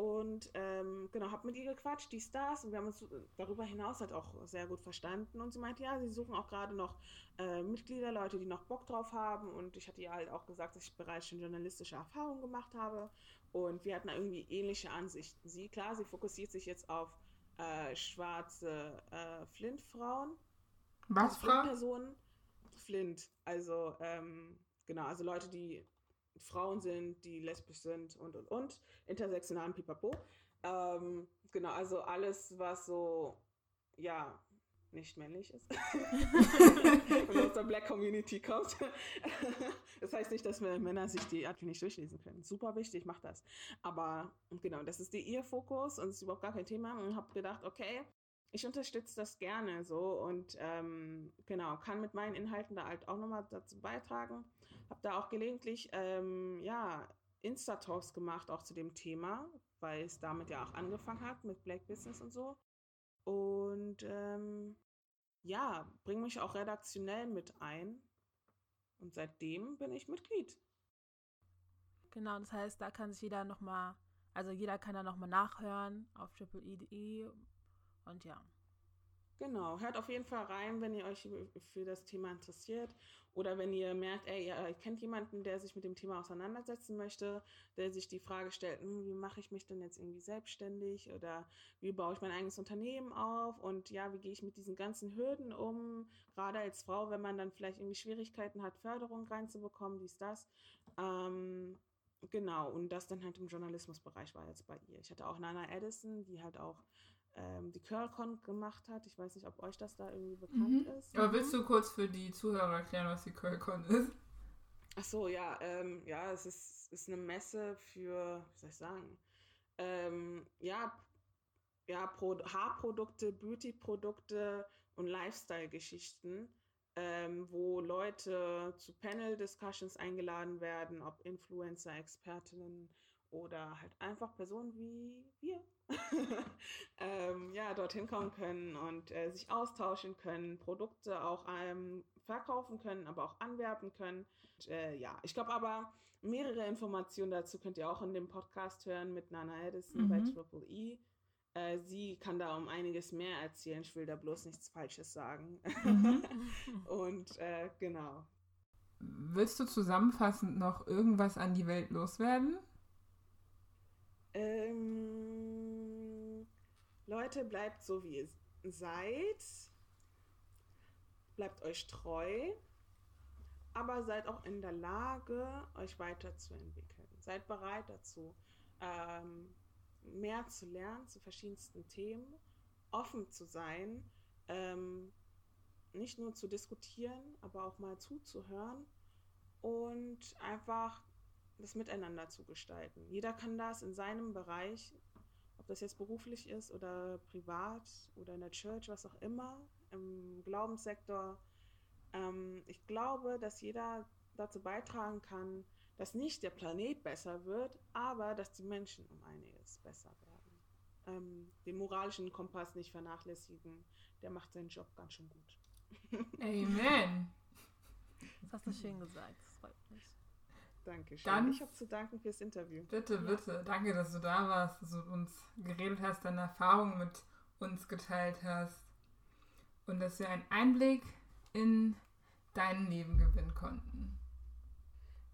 Und ähm, genau, habe mit ihr gequatscht, die Stars, und wir haben uns darüber hinaus halt auch sehr gut verstanden. Und sie meinte, ja, sie suchen auch gerade noch äh, Mitglieder, Leute, die noch Bock drauf haben. Und ich hatte ihr halt auch gesagt, dass ich bereits schon journalistische Erfahrungen gemacht habe. Und wir hatten da irgendwie ähnliche Ansichten. Sie, klar, sie fokussiert sich jetzt auf äh, schwarze äh, Flint-Frauen. Was, Frau? Flint-Personen. Flint, also ähm, genau, also Leute, die Frauen sind, die lesbisch sind und und und, intersektionalen Pipapo. Ähm, genau, also alles, was so, ja, nicht männlich ist. Wenn aus der Black Community kommt. das heißt nicht, dass wir Männer sich die Artikel nicht durchlesen können. Super wichtig, macht das. Aber genau, das ist die, ihr Fokus und es ist überhaupt gar kein Thema. Und habe gedacht, okay, ich unterstütze das gerne so und ähm, genau, kann mit meinen Inhalten da halt auch nochmal dazu beitragen. Habe da auch gelegentlich, ähm, ja, Insta-Talks gemacht, auch zu dem Thema, weil es damit ja auch angefangen hat mit Black Business und so. Und ähm, ja, bringe mich auch redaktionell mit ein. Und seitdem bin ich Mitglied. Genau, das heißt, da kann sich jeder nochmal, also jeder kann da nochmal nachhören auf triple.de und ja. Genau, hört auf jeden Fall rein, wenn ihr euch für das Thema interessiert oder wenn ihr merkt, ey, ihr kennt jemanden, der sich mit dem Thema auseinandersetzen möchte, der sich die Frage stellt, hm, wie mache ich mich denn jetzt irgendwie selbstständig oder wie baue ich mein eigenes Unternehmen auf und ja, wie gehe ich mit diesen ganzen Hürden um, gerade als Frau, wenn man dann vielleicht irgendwie Schwierigkeiten hat, Förderung reinzubekommen, dies, das. Ähm, genau, und das dann halt im Journalismusbereich war jetzt bei ihr. Ich hatte auch Nana Edison, die halt auch ähm, die Curlcon gemacht hat. Ich weiß nicht, ob euch das da irgendwie bekannt Mhm. ist. Aber willst du kurz für die Zuhörer erklären, was die Curlcon ist? Ach so, ja, ähm, ja, es ist, ist eine Messe für, wie soll ich sagen, ähm, ja, ja, Pro Haarprodukte, Beauty-Produkte und Lifestyle-Geschichten, ähm, wo Leute zu Panel-Discussions eingeladen werden, ob Influencer, Expertinnen oder halt einfach Personen wie wir, ähm, ja, dorthin kommen können und äh, sich austauschen können, Produkte auch ähm, verkaufen können, aber auch anwerben können. Und, äh, ja, ich glaube aber, mehrere Informationen dazu könnt ihr auch in dem Podcast hören mit Nana Edison bei Mhm. Triple E. Äh, sie kann da um einiges mehr erzählen. Ich will da bloß nichts Falsches sagen. Mhm. Und äh, genau. willst du zusammenfassend noch irgendwas an die Welt loswerden? Ähm, Leute, bleibt so, wie ihr seid. Bleibt euch treu. Aber seid auch in der Lage, euch weiterzuentwickeln. Seid bereit dazu, ähm, mehr zu lernen zu verschiedensten Themen, offen zu sein, ähm, nicht nur zu diskutieren, aber auch mal zuzuhören und einfach das Miteinander zu gestalten. Jeder kann das in seinem Bereich, ob das jetzt beruflich ist oder privat oder in der Church, was auch immer, im Glaubenssektor. Ähm, ich glaube, dass jeder dazu beitragen kann, dass nicht der Planet besser wird, aber dass die Menschen um einiges besser werden. Ähm, den moralischen Kompass nicht vernachlässigen, der macht seinen Job ganz schön gut. Amen. Das hast du schön gesagt. Das freut mich. Dankeschön. Dann- ich habe zu danken fürs Interview. Bitte, bitte. Danke, dass du da warst, dass du uns geredet hast, deine Erfahrungen mit uns geteilt hast und dass wir einen Einblick in dein Leben gewinnen konnten.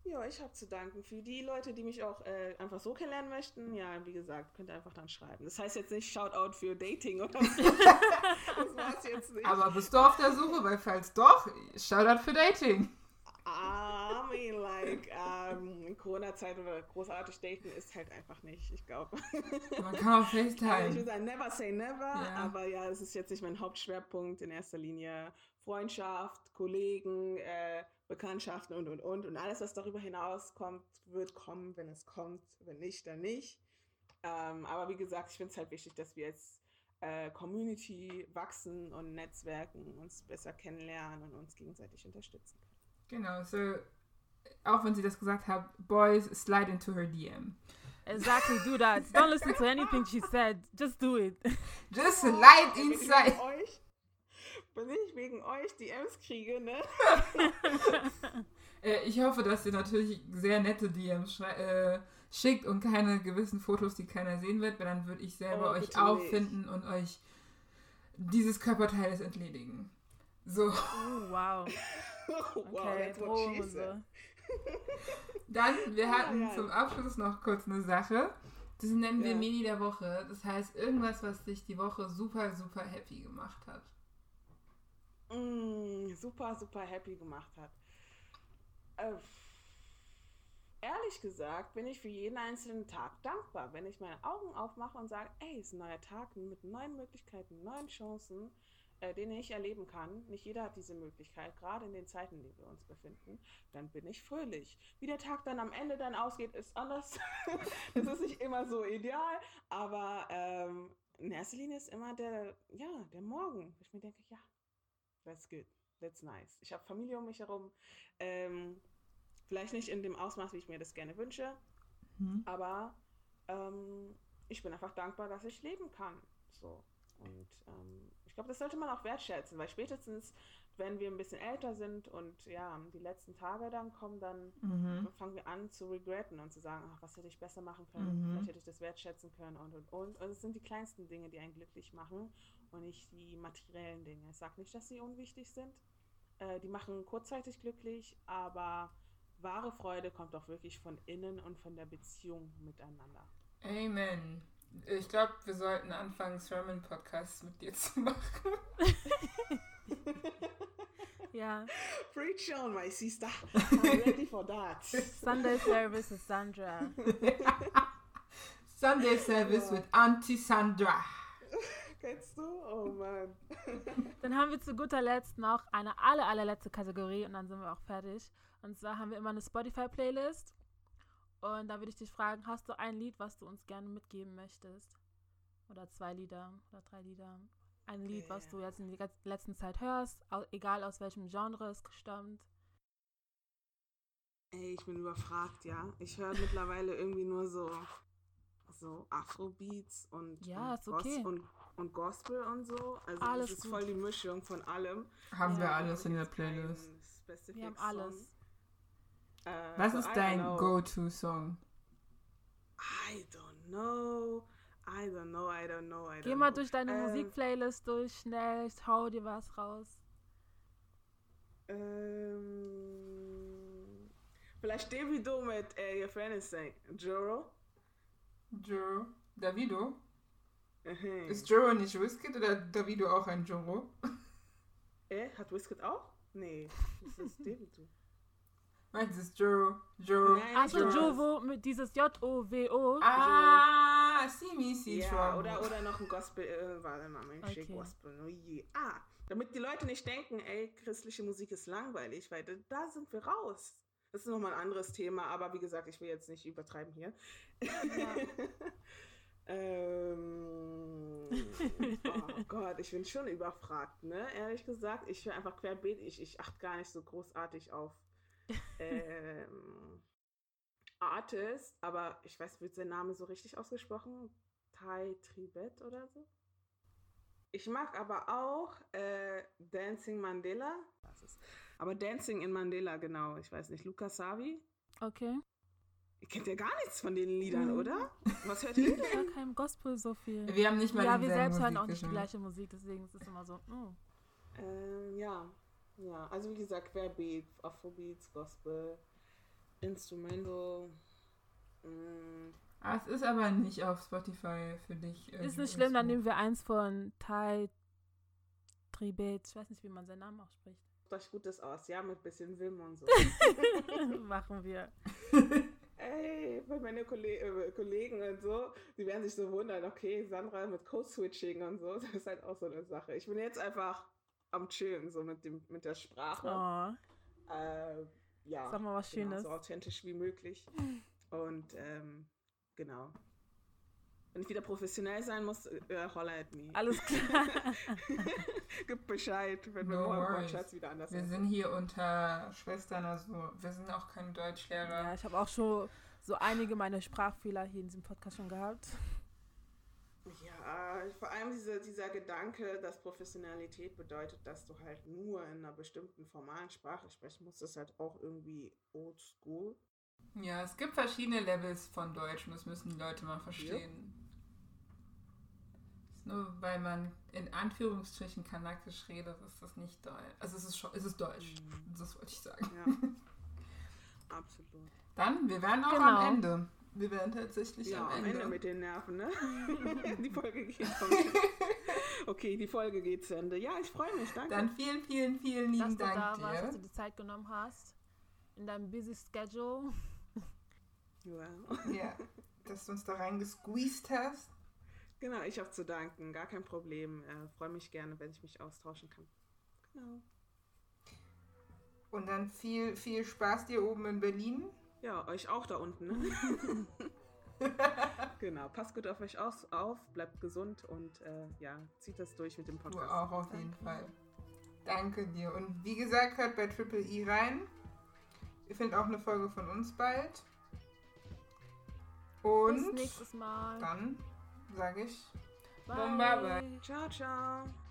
Ja, ich habe zu danken für die Leute, die mich auch äh, einfach so kennenlernen möchten. Ja, wie gesagt, könnt ihr einfach dann schreiben. Das heißt jetzt nicht Shoutout für Dating oder so. das war's jetzt nicht. Aber bist du auf der Suche? Weil falls doch, Shoutout für Dating. Mean, like, ähm, in Corona-Zeit oder großartig daten ist halt einfach nicht, ich glaube. Man kann auch ich will FaceTime. sagen, never say never, Ja. aber ja, es ist jetzt nicht mein Hauptschwerpunkt. In erster Linie Freundschaft, Kollegen, äh, Bekanntschaften und, und, und. Und alles, was darüber hinaus kommt, wird kommen, wenn es kommt. Wenn nicht, dann nicht. Ähm, aber wie gesagt, ich finde es halt wichtig, dass wir als äh, Community wachsen und netzwerken, uns besser kennenlernen und uns gegenseitig unterstützen können. Genau, so, auch wenn sie das gesagt hat, Boys, slide into her DM. Exactly, do that. Don't listen to anything she said. Just do it. Just slide wenn ich inside. wegen euch, wenn ich wegen euch DMs kriege, ne? Äh, ich hoffe, dass ihr natürlich sehr nette DMs äh, schickt und keine gewissen Fotos, die keiner sehen wird, weil dann würde ich selber Oh, euch auffinden und euch dieses Körperteiles entledigen. So, Oh, wow. wow, Okay, that's what she said. dann, wir hatten ja. zum Abschluss noch kurz eine Sache. Das nennen wir Ja. Mini der Woche. Das heißt, irgendwas, was dich die Woche super, super happy gemacht hat. Mm, super, super happy gemacht hat. Äh, ehrlich gesagt bin ich für jeden einzelnen Tag dankbar, wenn ich meine Augen aufmache und sage, ey, es ist ein neuer Tag mit neuen Möglichkeiten, neuen Chancen, äh, den ich erleben kann. Nicht jeder hat diese Möglichkeit, gerade in den Zeiten, in denen wir uns befinden. Dann bin ich fröhlich. Wie der Tag dann am Ende dann ausgeht, ist anders. Es ist nicht immer so ideal, aber ähm, in erster Linie ist immer der, ja, der Morgen. Ich mir denke, ja, that's good, that's nice. Ich habe Familie um mich herum. Ähm, vielleicht nicht in dem Ausmaß, wie ich mir das gerne wünsche, Hm? aber ähm, ich bin einfach dankbar, dass ich leben kann. So. Und ähm, glaube, das sollte man auch wertschätzen, weil spätestens, wenn wir ein bisschen älter sind und ja, die letzten Tage dann kommen, dann Mhm. fangen wir an zu regretten und zu sagen, ach, was hätte ich besser machen können, Mhm. vielleicht hätte ich das wertschätzen können und und und. Und es sind die kleinsten Dinge, die einen glücklich machen und nicht die materiellen Dinge. Ich sage nicht, dass sie unwichtig sind. Äh, die machen kurzzeitig glücklich, aber wahre Freude kommt auch wirklich von innen und von der Beziehung miteinander. Amen. Ich glaube, wir sollten anfangen, Sermon-Podcasts mit dir zu machen. Ja. Preach on, my sister. I'm ready for that. Sunday service with Sandra. Sunday Service with Auntie Sandra. Kennst du? Oh Mann. Dann haben wir zu guter Letzt noch eine aller, allerletzte Kategorie und dann sind wir auch fertig. Und zwar haben wir immer eine Spotify-Playlist. Und da würde ich dich fragen, hast du ein Lied, was du uns gerne mitgeben möchtest? Oder zwei Lieder oder drei Lieder? Ein Lied, was du jetzt in der letzten Zeit hörst, egal aus welchem Genre es stammt. Ey, ich bin überfragt, ja. Ich höre mittlerweile irgendwie nur so, so Afrobeats und, Ja, und, ist okay. und, und Gospel und so. Also Alles das ist gut. voll die Mischung von allem. Haben Ja, wir alles in der Playlist. Wir haben Song. alles. Äh, Was so, ist I dein. Go-To-Song? I don't know. I don't know, I don't know, I don't Geh mal know. durch deine Ähm, Musikplaylist durch, schnell, hau dir was raus. Ähm, Vielleicht Davido mit äh, Your Friend is Saying. Joro? Joro. Davido? Mhm. Ist Joro nicht Wizkid oder Davido auch ein Joro? Äh, hat Wizkid auch? Nee, das ist Davido. Es ist Joro? Joro? Nein, Also Joro. Jovo mit dieses J-O-W-O. Ah, see me, see Ja, oder, oder noch ein Gospel, äh, warte mal, Mensch, Okay. Gospel. Oh je. Ah, damit die Leute nicht denken, ey, christliche Musik ist langweilig, weil da, da sind wir raus. Das ist nochmal ein anderes Thema, aber wie gesagt, ich will jetzt nicht übertreiben hier. ähm, oh Gott, ich bin schon überfragt, ne? Ehrlich gesagt, ich höre einfach querbeet, ich, ich achte gar nicht so großartig auf ähm, Artist, aber ich weiß, wird sein Name so richtig ausgesprochen? Tai Tribet oder so? Ich mag aber auch äh, Dancing Mandela. Was ist? Aber Dancing in Mandela, genau. Ich weiß nicht. Luca Savi? Okay. Ihr kennt ja gar nichts von den Liedern, Mhm. oder? Was hört ihr Ich denn? höre kein Gospel so viel. Wir haben nicht mal ja, wir selbst hören auch nicht die gleiche Musik, deswegen ist es immer so. oh. ähm, ja. Ja, also wie gesagt, Querbeat, Afrobeats, Gospel, Instrumental. Mm, Ah, es ist aber nicht auf Spotify für dich. Ist nicht schlimm, dann nehmen wir eins von Tai Tribet. Ich weiß nicht, wie man seinen Namen ausspricht. Macht euch Gutes aus, ja, mit bisschen Wim und so. Machen wir. Ey, bei meine Kolle äh, Kollegen und so, die werden sich so wundern, okay, Sandra mit Code-Switching und so, das ist halt auch so eine Sache. Ich bin jetzt einfach am Chillen, so mit, dem, mit der Sprache. Oh, Äh, ja, sag mal was genau, Schönes. so authentisch wie möglich. Und ähm, genau. Wenn ich wieder professionell sein muss, äh, holla at me. Alles klar. Gib Bescheid, wenn wir No morgen worries. Wortschatz wieder anders Wir sind. sind hier unter Schwestern, also wir sind auch keine Deutschlehrer. ja, ich habe auch schon so einige meiner Sprachfehler hier in diesem Podcast schon gehabt. Ja, vor allem diese, dieser Gedanke, dass Professionalität bedeutet, dass du halt nur in einer bestimmten formalen Sprache sprechen musst, ist halt auch irgendwie old school. Ja, es gibt verschiedene Levels von Deutsch und das müssen die Leute mal verstehen. Ist Nur weil man in Anführungsstrichen Kanakisch redet, ist das nicht Deutsch. Also es ist, schon, es ist Deutsch. Das wollte ich sagen. Ja, absolut. Dann, wir werden auch Genau. am Ende. Wir werden tatsächlich Ja, am Ende. mit den Nerven, ne? die Folge geht Okay, die Folge geht zu Ende. Ja, ich freue mich, danke. Dann vielen, vielen, vielen Dass lieben du da Dank warst, dass dir. du die Zeit genommen hast. In deinem busy Schedule. ja. Ja, dass du uns da reingesqueezed hast. Genau, ich habe zu danken, gar kein Problem. Äh, freue mich gerne, wenn ich mich austauschen kann. Genau. Und dann viel, viel Spaß dir oben in Berlin. Ja, euch auch da unten. Ne? genau, passt gut auf euch aus, auf, bleibt gesund und äh, ja, zieht das durch mit dem Du Podcast. auch auf jeden Danke. Fall. Danke dir. Und wie gesagt, hört bei Triple E rein. Ihr findet auch eine Folge von uns bald. Bis Und nächstes Mal. dann sage ich Bye. Bye, bye. Ciao, ciao.